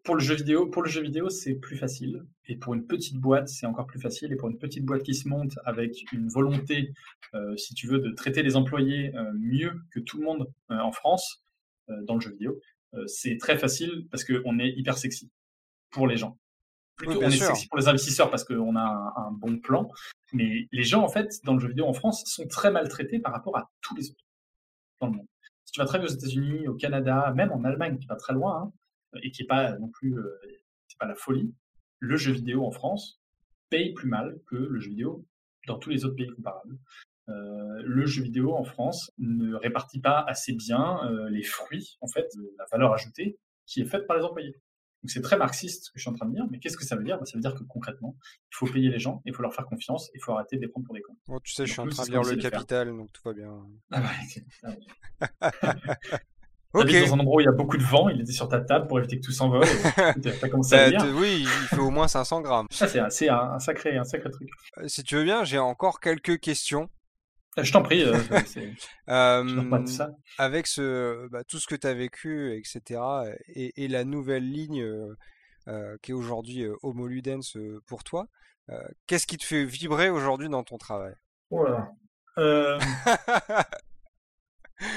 pour le jeu vidéo, pour le jeu vidéo, c'est plus facile. Et pour une petite boîte, c'est encore plus facile. Et pour une petite boîte qui se monte avec une volonté, euh, si tu veux, de traiter les employés euh, mieux que tout le monde euh, en France dans le jeu vidéo, c'est très facile parce qu'on est hyper sexy pour les gens. Plutôt, on est sexy pour les investisseurs parce qu'on a un, bon plan. Mais les gens, en fait, dans le jeu vidéo en France, sont très maltraités par rapport à tous les autres dans le monde. Si tu vas très bien aux États-Unis, au Canada, même en Allemagne, qui pas très loin, hein, et qui n'est pas non plus euh, c'est pas la folie, le jeu vidéo en France paye plus mal que le jeu vidéo dans tous les autres pays comparables. Euh, le jeu vidéo en France ne répartit pas assez bien euh, les fruits, en fait, de la valeur ajoutée qui est faite par les employés. Donc c'est très marxiste ce que je suis en train de dire, mais qu'est-ce que ça veut dire? Bah, Ça veut dire que concrètement, il faut payer les gens, il faut leur faire confiance, il faut arrêter de les prendre pour des cons. tu sais, je suis en train de lire le capital, donc tout va bien. Ah bah, Okay. [LAUGHS] dans un endroit où il y a beaucoup de vent, il était sur ta table pour éviter que tout s'envole. T'as [LAUGHS] commencé à bah, Oui, il fait au moins 500 grammes. c'est un, sacré, un sacré truc. Euh, si tu veux bien, j'ai encore quelques questions. Euh, je t'en prie. Euh, [LAUGHS] euh, ça. Avec ce, bah, tout ce que tu as vécu, etc., et, la nouvelle ligne qui est aujourd'hui Homo Ludens pour toi, qu'est-ce qui te fait vibrer aujourd'hui dans ton travail? Voilà. [LAUGHS]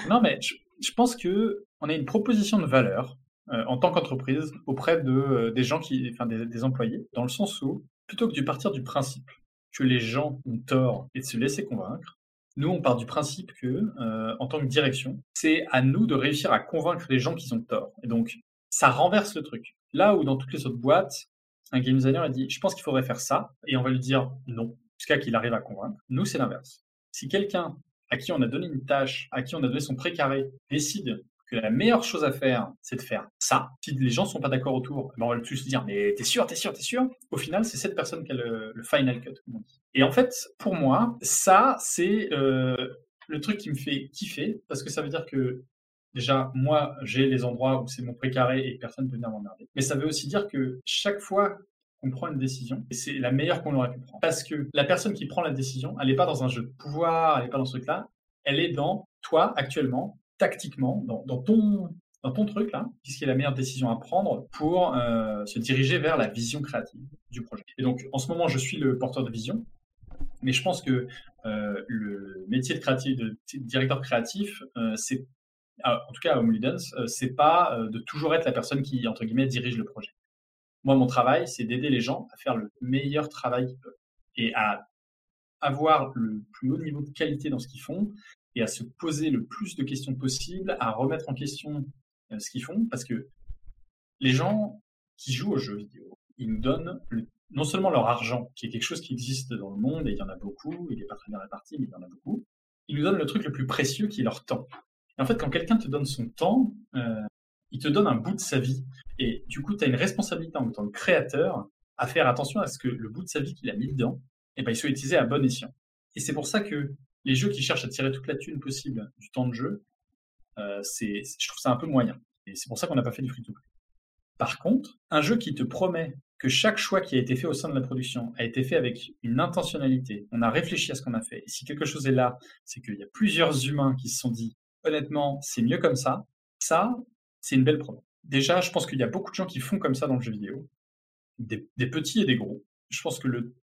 non, mais je pense que on a une proposition de valeur euh, en tant qu'entreprise auprès de euh, des gens qui, enfin des, employés, dans le sens où plutôt que de partir du principe que les gens ont tort et de se laisser convaincre, nous on part du principe que euh, en tant que direction, c'est à nous de réussir à convaincre les gens qui ont tort. Et donc ça renverse le truc. Là où dans toutes les autres boîtes, un game designer a dit je pense qu'il faudrait faire ça et on va lui dire non jusqu'à qu'il arrive à convaincre. Nous c'est l'inverse. Si quelqu'un à qui on a donné une tâche, à qui on a donné son précaré, décide que la meilleure chose à faire, c'est de faire ça. Si les gens ne sont pas d'accord autour, ben, on va le plus dire, mais t'es sûr, t'es sûr, t'es sûr? Au final, c'est cette personne qui a le, final cut, Et en fait, pour moi, ça, c'est euh, le truc qui me fait kiffer, parce que ça veut dire que déjà, moi, j'ai les endroits où c'est mon précaré et personne ne peut venir m'emmerder. Mais ça veut aussi dire que chaque fois on prend une décision c'est la meilleure qu'on aurait pu prendre. Parce que la personne qui prend la décision, elle n'est pas dans un jeu de pouvoir, elle n'est pas dans ce truc-là, elle est dans toi actuellement, tactiquement, dans, ton truc là, qu'est-ce qui est la meilleure décision à prendre pour euh, se diriger vers la vision créative du projet? Et donc en ce moment, je suis le porteur de vision, mais je pense que euh, le métier de directeur créatif, euh, c'est en tout cas à Homoludens, c'est pas de toujours être la personne qui entre guillemets dirige le projet. Moi, mon travail, c'est d'aider les gens à faire le meilleur travail qu'ils peuvent et à avoir le plus haut niveau de qualité dans ce qu'ils font et à se poser le plus de questions possible, à remettre en question euh, ce qu'ils font, parce que les gens qui jouent aux jeux vidéo, ils nous donnent non seulement leur argent, qui est quelque chose qui existe dans le monde, et il y en a beaucoup, il n'est pas très bien réparti, mais il y en a beaucoup, ils nous donnent le truc le plus précieux qui est leur temps. Et en fait, quand quelqu'un te donne son temps, euh, il te donne un bout de sa vie. Et du coup, tu as une responsabilité en tant que créateur à faire attention à ce que le bout de sa vie qu'il a mis dedans, eh ben, il soit utilisé à bon escient. Et c'est pour ça que les jeux qui cherchent à tirer toute la thune possible du temps de jeu, euh, c'est, je trouve ça un peu moyen. Et c'est pour ça qu'on n'a pas fait du free-to-play. Par contre, un jeu qui te promet que chaque choix qui a été fait au sein de la production a été fait avec une intentionnalité, on a réfléchi à ce qu'on a fait, et si quelque chose est là, c'est qu'il y a plusieurs humains qui se sont dit, honnêtement, c'est mieux comme ça, ça, c'est une belle preuve. Déjà, je pense qu'il y a beaucoup de gens qui font comme ça dans le jeu vidéo, des, petits et des gros. Je pense que le,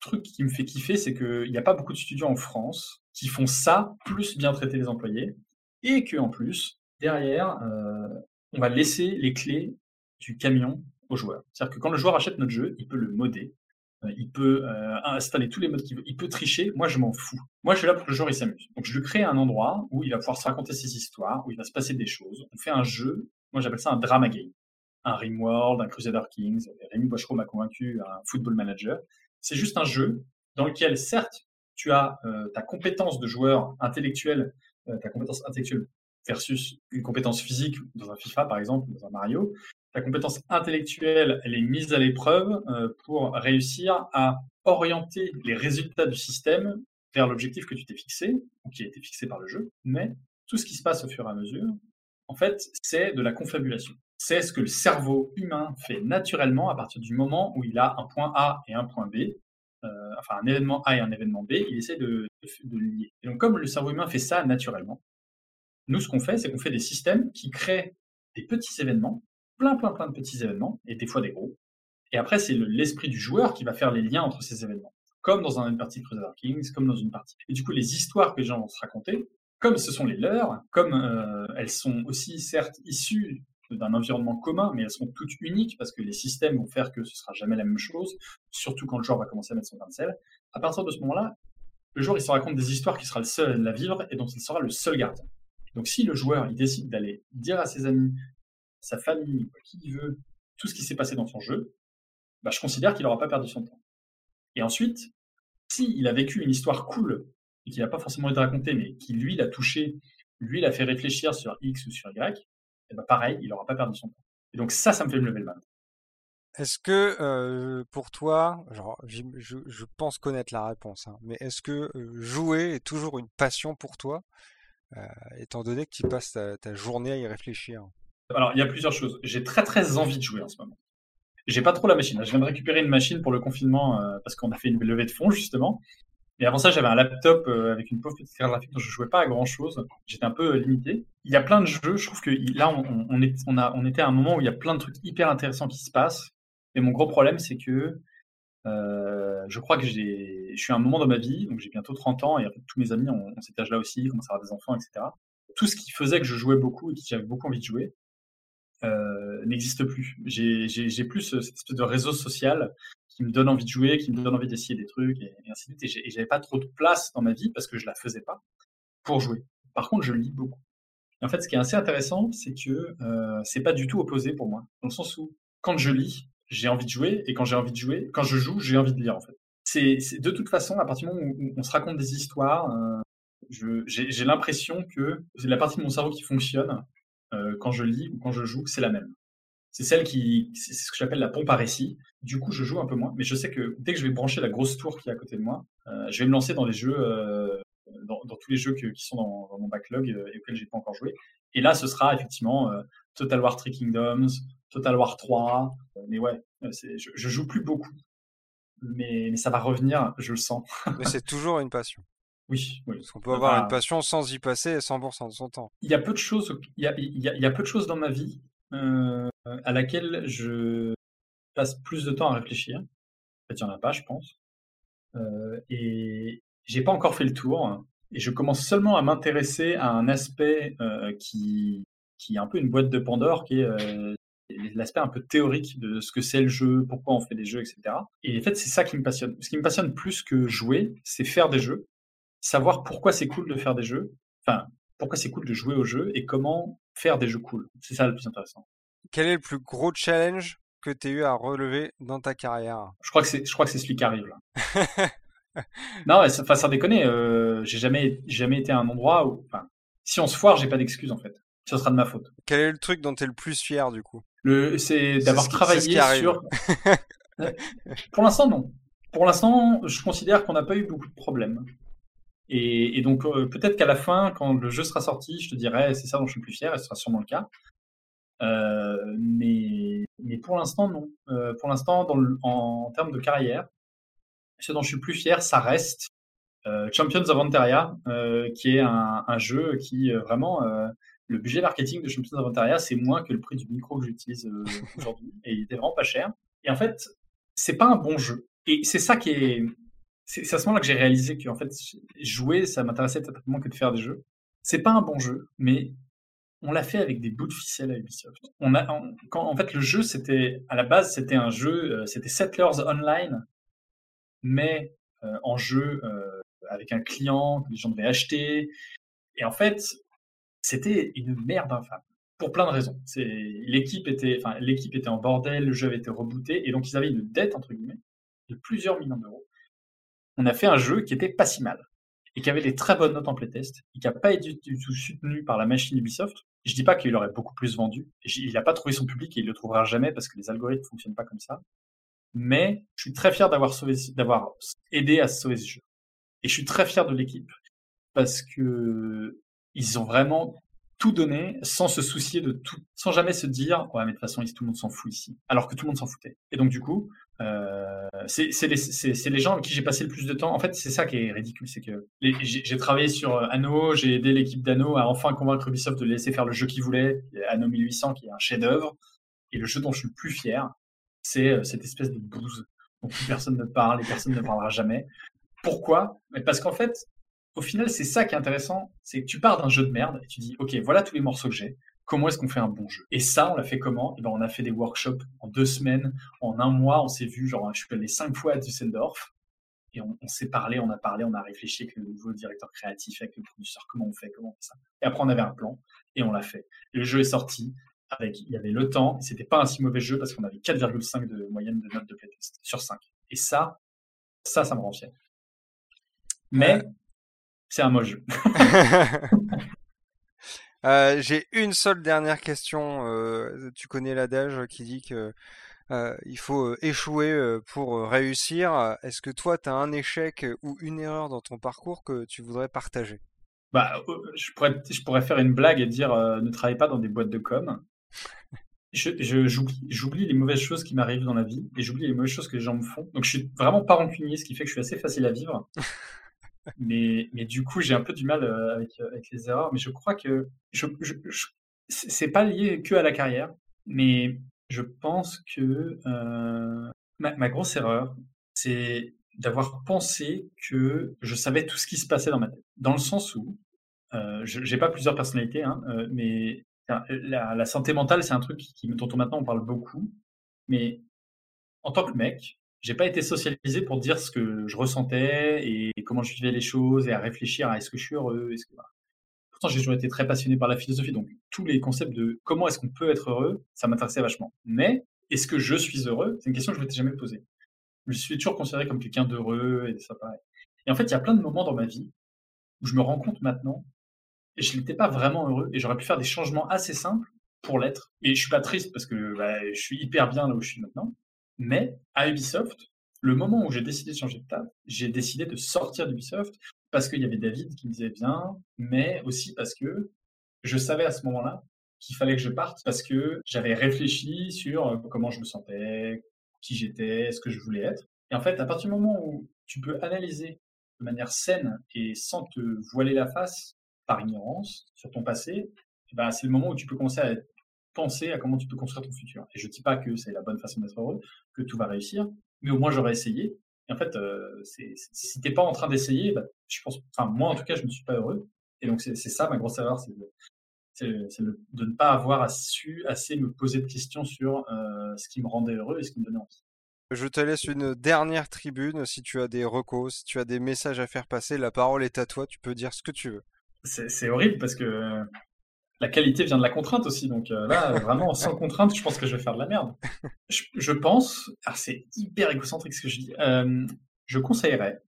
truc qui me fait kiffer, c'est qu'il n'y a pas beaucoup de studios en France qui font ça, plus bien traiter les employés, et qu'en plus, derrière, euh, on va laisser les clés du camion au joueur. C'est-à-dire que quand le joueur achète notre jeu, il peut le modder, euh, il peut euh, installer tous les modes qu'il veut, il peut tricher, moi je m'en fous. Moi je suis là pour que le joueur il s'amuse. Donc je lui crée un endroit où il va pouvoir se raconter ses histoires, où il va se passer des choses. On fait un jeu, moi j'appelle ça un drama game. Un Rimworld, un Crusader Kings, Rémi Bochereau m'a convaincu, un Football Manager. C'est juste un jeu dans lequel certes tu as euh, ta compétence de joueur intellectuel, ta compétence intellectuelle versus une compétence physique dans un FIFA par exemple, dans un Mario, ta compétence intellectuelle, elle est mise à l'épreuve euh, pour réussir à orienter les résultats du système vers l'objectif que tu t'es fixé, ou qui a été fixé par le jeu. Mais tout ce qui se passe au fur et à mesure, en fait, c'est de la confabulation. C'est ce que le cerveau humain fait naturellement à partir du moment où il a un point A et un point B, euh, enfin un événement A et un événement B, il essaie de, lier. Et donc comme le cerveau humain fait ça naturellement, nous ce qu'on fait, c'est qu'on fait des systèmes qui créent des petits événements plein, plein, plein de petits événements, et des fois des gros. Et après, c'est l'esprit du joueur qui va faire les liens entre ces événements. Comme dans une partie de Crusader Kings, comme dans une partie. Et du coup, les histoires que les gens vont se raconter, comme ce sont les leurs, comme euh, elles sont aussi certes issues d'un environnement commun, mais elles sont toutes uniques parce que les systèmes vont faire que ce sera jamais la même chose, surtout quand le joueur va commencer à mettre son grain de sel. À partir de ce moment-là, le joueur il se raconte des histoires qui sera le seul à vivre et dont il sera le seul gardien. Donc si le joueur il décide d'aller dire à ses amis sa famille, qui il veut, tout ce qui s'est passé dans son jeu, bah, je considère qu'il n'aura pas perdu son temps. Et ensuite, s'il a vécu une histoire cool et qu'il n'a pas forcément été raconté, mais qui lui l'a touché, lui l'a fait réfléchir sur X ou sur Y, et eh bah pareil, il n'aura pas perdu son temps. Et donc ça, ça me fait me lever le mal. Est-ce que euh, pour toi, genre, je, pense connaître la réponse, hein, mais est-ce que euh, jouer est toujours une passion pour toi, euh, étant donné que tu passes ta journée à y réfléchir? Alors, il y a plusieurs choses. J'ai très très envie de jouer en ce moment. J'ai pas trop la machine. Je viens de récupérer une machine pour le confinement euh, parce qu'on a fait une levée de fonds justement. Avant ça, j'avais un laptop euh, avec une pauvre petite carte graphique dont je jouais pas à grand chose. J'étais un peu euh, limité. Il y a plein de jeux. Je trouve que là, on, était à un moment où il y a plein de trucs hyper intéressants qui se passent. Et mon gros problème, c'est que je crois que j'ai, je suis à un moment dans ma vie, donc j'ai bientôt 30 ans et tous mes amis ont, cet âge-là aussi, commencent à avoir des enfants, etc. Tout ce qui faisait que je jouais beaucoup et que j'avais beaucoup envie de jouer, euh, n'existe plus. J'ai plus cette espèce de réseau social qui me donne envie de jouer, qui me donne envie d'essayer des trucs et, ainsi de suite. Et j'avais pas trop de place dans ma vie parce que je la faisais pas pour jouer. Par contre, je lis beaucoup. en fait, ce qui est assez intéressant, c'est que euh, c'est pas du tout opposé pour moi, dans le sens où quand je lis, j'ai envie de jouer, et quand j'ai envie de jouer, quand je joue, j'ai envie de lire en fait. C'est de toute façon, à partir du moment où on se raconte des histoires, euh, j'ai l'impression que la partie de mon cerveau qui fonctionne euh, quand je lis ou quand je joue, c'est la même. C'est celle qui, c'est ce que j'appelle la pompe à récit. Du coup, je joue un peu moins, mais je sais que dès que je vais brancher la grosse tour qui est à côté de moi, euh, je vais me lancer dans les jeux, euh, dans, tous les jeux qui sont dans, mon backlog et auxquels j'ai pas encore joué. Et là, ce sera effectivement Total War 3 Kingdoms, Total War 3. mais ouais, je, je, joue plus beaucoup, mais, mais ça va revenir, je le sens. [LAUGHS] mais c'est toujours une passion. Oui, oui. Parce qu'on peut avoir une passion sans y passer 100% de son temps. Il y a peu de choses, il y a, il y a, peu de choses dans ma vie euh, à laquelle je passe plus de temps à réfléchir. En fait, il n'y en a pas, je pense. Euh, et j'ai pas encore fait le tour. Et je commence seulement à m'intéresser à un aspect euh, qui, qui est un peu une boîte de Pandore, qui est euh, l'aspect un peu théorique de ce que c'est le jeu, pourquoi on fait des jeux, etc. Et en fait, c'est ça qui me passionne. Ce qui me passionne plus que jouer, c'est faire des jeux savoir pourquoi c'est cool de faire des jeux, enfin, pourquoi c'est cool de jouer aux jeux et comment faire des jeux cool. C'est ça le plus intéressant. Quel est le plus gros challenge que tu as eu à relever dans ta carrière? Je crois que c'est, je crois que c'est celui qui arrive là. [LAUGHS] non, enfin, sans déconner, euh, j'ai jamais, jamais été à un endroit où, enfin, si on se foire, j'ai pas d'excuse en fait. Ce sera de ma faute. Quel est le truc dont tu es le plus fier du coup? Le, c'est d'avoir travaillé sur. [LAUGHS] Pour l'instant, non. Pour l'instant, je considère qu'on n'a pas eu beaucoup de problèmes. Et, donc, euh, peut-être qu'à la fin, quand le jeu sera sorti, je te dirai c'est ça dont je suis plus fier, et ce sera sûrement le cas. Euh, mais, pour l'instant, non. Euh, pour l'instant, en, termes de carrière, ce dont je suis plus fier, ça reste Champions of Antaria, qui est un, jeu qui vraiment le budget marketing de Champions of Antaria, c'est moins que le prix du micro que j'utilise aujourd'hui, et il était vraiment pas cher. Et en fait, c'est pas un bon jeu. Et c'est ça qui est, c'est à ce moment-là que j'ai réalisé que en fait jouer ça m'intéressait totalement que de faire des jeux. C'est pas un bon jeu, mais on l'a fait avec des bouts de ficelle à Ubisoft. On en fait le jeu c'était à la base c'était un jeu euh, c'était Settlers Online mais euh, en jeu euh, avec un client que les gens devaient acheter et en fait c'était une merde infâme pour plein de raisons. L'équipe était enfin l'équipe était en bordel, le jeu avait été rebooté et donc ils avaient une dette entre guillemets de plusieurs millions d'euros on a fait un jeu qui était pas si mal et qui avait des très bonnes notes en playtest et qui n'a pas été du tout soutenu par la machine Ubisoft. Je dis pas qu'il aurait beaucoup plus vendu. Il n'a pas trouvé son public et il le trouvera jamais parce que les algorithmes fonctionnent pas comme ça. Mais je suis très fier d'avoir d'avoir aidé à sauver ce jeu. Et je suis très fier de l'équipe parce que ils ont vraiment tout donné sans se soucier de tout, sans jamais se dire ouais mais de toute façon tout le monde s'en fout ici, alors que tout le monde s'en foutait. Et donc du coup, euh, c'est les, les, gens avec qui j'ai passé le plus de temps. En fait, c'est ça qui est ridicule, c'est que j'ai travaillé sur euh, Anno, j'ai aidé l'équipe d'Anno à enfin convaincre Ubisoft de laisser faire le jeu qu'ils voulaient, Anno 1800 qui est un chef-d'œuvre. Et le jeu dont je suis le plus fier, c'est euh, cette espèce de bouse dont plus personne ne parle et personne ne parlera jamais. Pourquoi? Parce qu'en fait, au final, c'est ça qui est intéressant, c'est que tu pars d'un jeu de merde et tu dis, ok, voilà tous les morceaux que j'ai comment est-ce qu'on fait un bon jeu Et ça, on l'a fait comment? Et eh ben, On a fait des workshops en deux semaines, en un mois, on s'est vu, genre, je suis allé cinq fois à Düsseldorf, et on, s'est parlé, on a parlé, on a réfléchi avec le nouveau directeur créatif, avec le producteur, comment on fait, comment on fait ça. Et après, on avait un plan, et on l'a fait. le jeu est sorti, avec, il y avait le temps, et c'était pas un si mauvais jeu, parce qu'on avait 4,5 de moyenne de notes de playtest sur 5. Et ça, ça, ça me rend fier. Mais, c'est un mauvais jeu. [LAUGHS] [LAUGHS] Euh, j'ai une seule dernière question. Euh, tu connais l'adage qui dit que euh, il faut échouer pour réussir. Est-ce que toi, tu as un échec ou une erreur dans ton parcours que tu voudrais partager? Bah, je, pourrais, je pourrais faire une blague et dire ne travaille pas dans des boîtes de com. J'oublie les mauvaises choses qui m'arrivent dans la vie et j'oublie les mauvaises choses que les gens me font. Donc je suis vraiment pas rancunier, ce qui fait que je suis assez facile à vivre. Mais, mais du coup, j'ai un peu du mal euh, avec, euh, avec les erreurs. Mais je crois que je, je, c'est pas lié que à la carrière, mais je pense que euh, ma, grosse erreur, c'est d'avoir pensé que je savais tout ce qui se passait dans ma tête. Dans le sens où, euh, j'ai pas plusieurs personnalités, hein, mais la, la, santé mentale, c'est un truc qui, dont on, maintenant on parle beaucoup. Mais en tant que mec, j'ai pas été socialisé pour dire ce que je ressentais et comment je vivais les choses et à réfléchir à est-ce que je suis heureux, Pourtant, j'ai toujours été très passionné par la philosophie, donc tous les concepts de comment est-ce qu'on peut être heureux, ça m'intéressait vachement. Mais est-ce que je suis heureux? C'est une question que je m'étais jamais posée. Je suis toujours considéré comme quelqu'un d'heureux et ça pareil. Et en fait, il y a plein de moments dans ma vie où je me rends compte maintenant et je n'étais pas vraiment heureux et j'aurais pu faire des changements assez simples pour l'être. Et je suis pas triste parce que bah, je suis hyper bien là où je suis maintenant. Mais à Ubisoft, le moment où j'ai décidé de changer de table, j'ai décidé de sortir d'Ubisoft parce qu'il y avait David qui me disait bien, mais aussi parce que je savais à ce moment-là qu'il fallait que je parte parce que j'avais réfléchi sur comment je me sentais, qui j'étais, ce que je voulais être. Et en fait, à partir du moment où tu peux analyser de manière saine et sans te voiler la face par ignorance sur ton passé, eh ben, c'est le moment où tu peux commencer à être penser à comment tu peux construire ton futur. Et je dis pas que c'est la bonne façon d'être heureux, que tout va réussir, mais au moins j'aurais essayé. Et en fait, euh, c'est, si t'es pas en train d'essayer, bah, je pense, enfin moi en tout cas, je ne suis pas heureux. Et donc c'est, ça ma grosse erreur, c'est, de, c'est, de ne pas avoir su assez me poser de questions sur euh, ce qui me rendait heureux et ce qui me donnait envie. Je te laisse une dernière tribune. Si tu as des recos, si tu as des messages à faire passer, la parole est à toi. Tu peux dire ce que tu veux. C'est horrible parce que la qualité vient de la contrainte aussi. Donc euh, là, [LAUGHS] vraiment, sans contrainte, je pense que je vais faire de la merde. Je, pense, alors c'est hyper égocentrique ce que je dis, euh, je conseillerais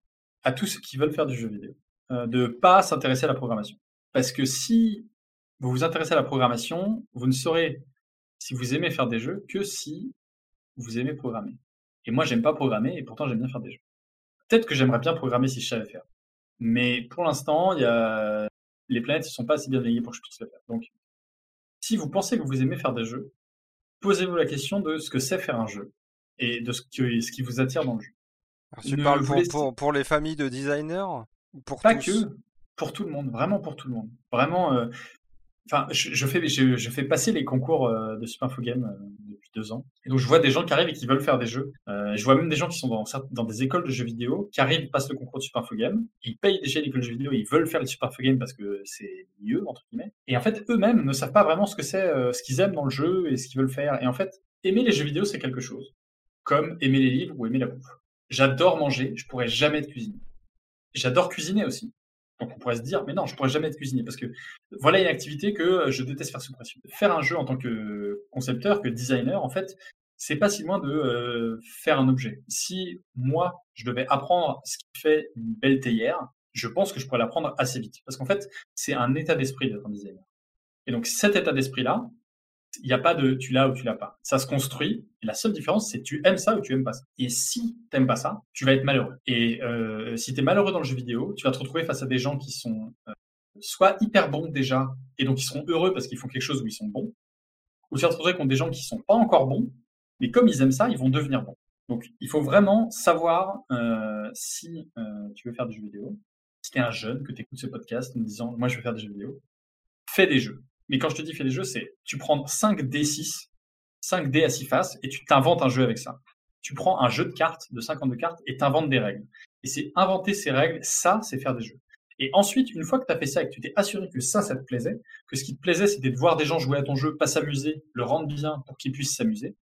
à tous ceux qui veulent faire du jeu vidéo euh, de pas s'intéresser à la programmation. Parce que si vous vous intéressez à la programmation, vous ne saurez si vous aimez faire des jeux que si vous aimez programmer. Et moi, j'aime pas programmer et pourtant j'aime bien faire des jeux. Peut-être que j'aimerais bien programmer si je savais faire. Mais pour l'instant, il y a les planètes ne sont pas assez bien alignées pour que je puisse le faire. Donc, si vous pensez que vous aimez faire des jeux, posez-vous la question de ce que c'est faire un jeu et de ce, ce qui vous attire dans le jeu. tu parles pour, pour, les familles de designers pour Pas que, pour tout le monde, vraiment pour tout le monde. Vraiment, euh, Enfin, je, fais, je, fais passer les concours euh, de Super Info Game euh, depuis deux ans. Et donc, je vois des gens qui arrivent et qui veulent faire des jeux. Euh, je vois même des gens qui sont dans, dans des écoles de jeux vidéo, qui arrivent, passent le concours de Super Game. Ils payent déjà l'école de jeux vidéo, ils veulent faire le Super Game parce que c'est mieux, entre guillemets. Et en fait, eux-mêmes ne savent pas vraiment ce que c'est, ce qu'ils aiment dans le jeu et ce qu'ils veulent faire. Et en fait, aimer les jeux vidéo, c'est quelque chose. Comme aimer les livres ou aimer la bouffe. J'adore manger, je pourrais jamais être cuisiner. J'adore cuisiner aussi. Donc on pourrait se dire, mais non, je pourrais jamais être cuisinier parce que voilà une activité que euh, je déteste faire sous pression. Faire un jeu en tant que concepteur, que designer, en fait, c'est pas si loin de euh, faire un objet. Si moi, je devais apprendre ce qui fait une belle théière, je pense que je pourrais l'apprendre assez vite. Parce qu'en fait, c'est un état d'esprit d'être un designer. Et donc cet état d'esprit-là, il n'y a pas de tu l'as ou tu l'as pas. Ça se construit. Et la seule différence, c'est tu aimes ça ou tu aimes pas ça. Et si tu n'aimes pas ça, tu vas être malheureux. Et euh, si tu es malheureux dans le jeu vidéo, tu vas te retrouver face à des gens qui sont euh, soit hyper bons déjà, et donc ils seront heureux parce qu'ils font quelque chose où ils sont bons, ou tu vas te retrouver contre des gens qui sont pas encore bons, mais comme ils aiment ça, ils vont devenir bons. Donc il faut vraiment savoir euh, si tu veux faire des jeux vidéo. Si tu es un jeune, que tu écoutes ce podcast en disant moi je veux faire des jeux vidéo, fais des jeux mais quand je te dis fais des jeux, c'est tu prends 5 D6, 5 D à 6 faces, et tu t'inventes un jeu avec ça. Tu prends un jeu de cartes, de 52 cartes, et t'inventes des règles. Et c'est inventer ces règles, ça, c'est faire des jeux. Et ensuite, une fois que tu as fait ça et que tu t'es assuré que ça, ça te plaisait, que ce qui te plaisait, c'était de voir des gens jouer à ton jeu, pas s'amuser, le rendre bien pour qu'ils puissent s'amuser.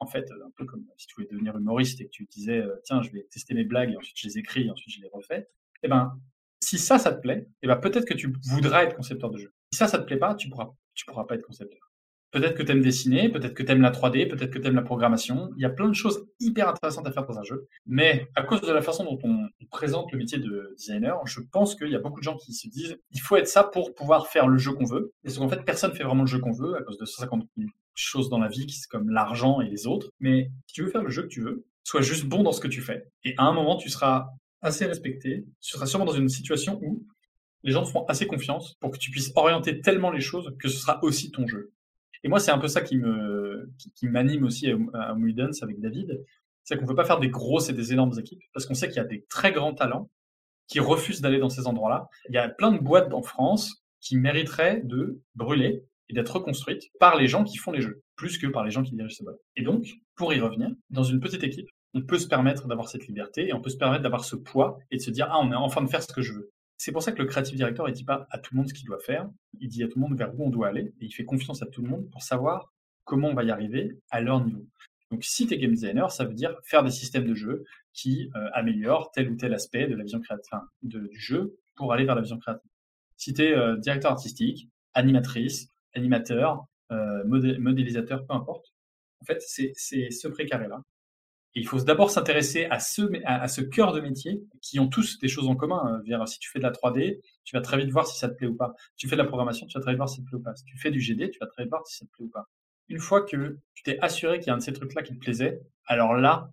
En fait, un peu comme si tu voulais devenir humoriste et que tu disais, euh, tiens, je vais tester mes blagues, et ensuite je les écris, et ensuite je les refais. Eh ben, si ça, ça te plaît, eh ben, peut-être que tu voudras être concepteur de jeu. Si ça, ça te plaît pas, tu pourras, tu pourras pas être concepteur. Peut-être que tu aimes dessiner, peut-être que tu aimes la 3D, peut-être que tu aimes la programmation. Il y a plein de choses hyper intéressantes à faire dans un jeu. Mais à cause de la façon dont on présente le métier de designer, je pense qu'il y a beaucoup de gens qui se disent il faut être ça pour pouvoir faire le jeu qu'on veut. Parce qu'en fait, personne fait vraiment le jeu qu'on veut à cause de 150 000 choses dans la vie qui sont comme l'argent et les autres. Mais si tu veux faire le jeu que tu veux, sois juste bon dans ce que tu fais. Et à un moment, tu seras assez respecté. Tu seras sûrement dans une situation où les gens te feront assez confiance pour que tu puisses orienter tellement les choses que ce sera aussi ton jeu. Et moi, c'est un peu ça qui me qui, m'anime aussi à, à avec David, c'est qu'on ne peut pas faire des grosses et des énormes équipes parce qu'on sait qu'il y a des très grands talents qui refusent d'aller dans ces endroits-là. Il y a plein de boîtes en France qui mériteraient de brûler et d'être reconstruites par les gens qui font les jeux, plus que par les gens qui dirigent ces boîtes. Et donc, pour y revenir, dans une petite équipe, on peut se permettre d'avoir cette liberté et on peut se permettre d'avoir ce poids et de se dire, ah, on est enfin de faire ce que je veux. C'est pour ça que le creative director, il dit pas à tout le monde ce qu'il doit faire, il dit à tout le monde vers où on doit aller, et il fait confiance à tout le monde pour savoir comment on va y arriver à leur niveau. Donc si tu es game designer, ça veut dire faire des systèmes de jeu qui euh, améliorent tel ou tel aspect de la vision créative, du jeu pour aller vers la vision créative. Si tu es euh, directeur artistique, animatrice, animateur, euh, modélisateur, peu importe, en fait, c'est ce précaré-là il faut d'abord s'intéresser à ce, à, ce cœur de métier qui ont tous des choses en commun. Hein. Si tu fais de la 3D, tu vas très vite voir si ça te plaît ou pas. Si tu fais de la programmation, tu vas très vite voir si ça te plaît ou pas. Si tu fais du GD, tu vas très vite voir si ça te plaît ou pas. Une fois que tu t'es assuré qu'il y a un de ces trucs-là qui te plaisait, alors là,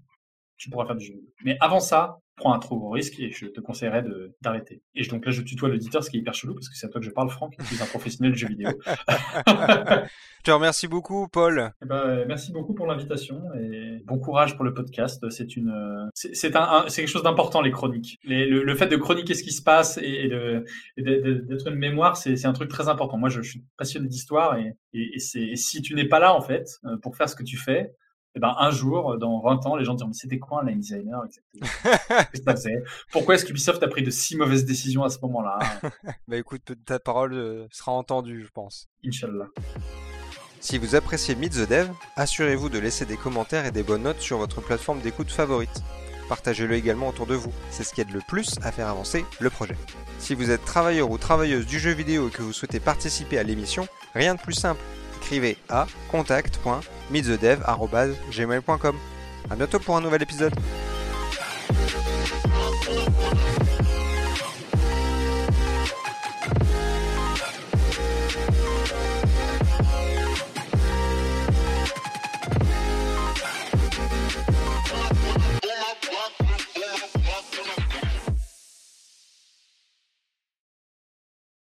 tu pourras faire du jeu. Mais avant ça, prends un trop gros risque et je te conseillerais d'arrêter. Et donc là, je tutoie l'auditeur, ce qui est hyper chelou parce que c'est à toi que je parle, Franck, tu es un professionnel de jeux vidéo. [LAUGHS] je te remercie beaucoup, Paul. Eh ben, merci beaucoup pour l'invitation et bon courage pour le podcast. C'est une, c'est un, c'est quelque chose d'important les chroniques. le, fait de chroniquer ce qui se passe et, d'être une mémoire, c'est un truc très important. Moi, je, suis passionné d'histoire et, et, et si tu n'es pas là en fait euh, pour faire ce que tu fais, et eh ben, un jour, dans 20 ans, les gens diront, mais c'était quoi un line designer exactement [LAUGHS] Pourquoi est-ce qu'Ubisoft a pris de si mauvaises décisions à ce moment-là [LAUGHS] Bah écoute, ta parole euh, sera entendue, je pense. Inch'Allah. Si vous appréciez Meet the Dev, assurez-vous de laisser des commentaires et des bonnes notes sur votre plateforme d'écoute favorite. Partagez-le également autour de vous, c'est ce qui aide le plus à faire avancer le projet. Si vous êtes travailleur ou travailleuse du jeu vidéo et que vous souhaitez participer à l'émission, rien de plus simple. Écrivez à meetthedev.gmail.com. A bientôt pour un nouvel épisode.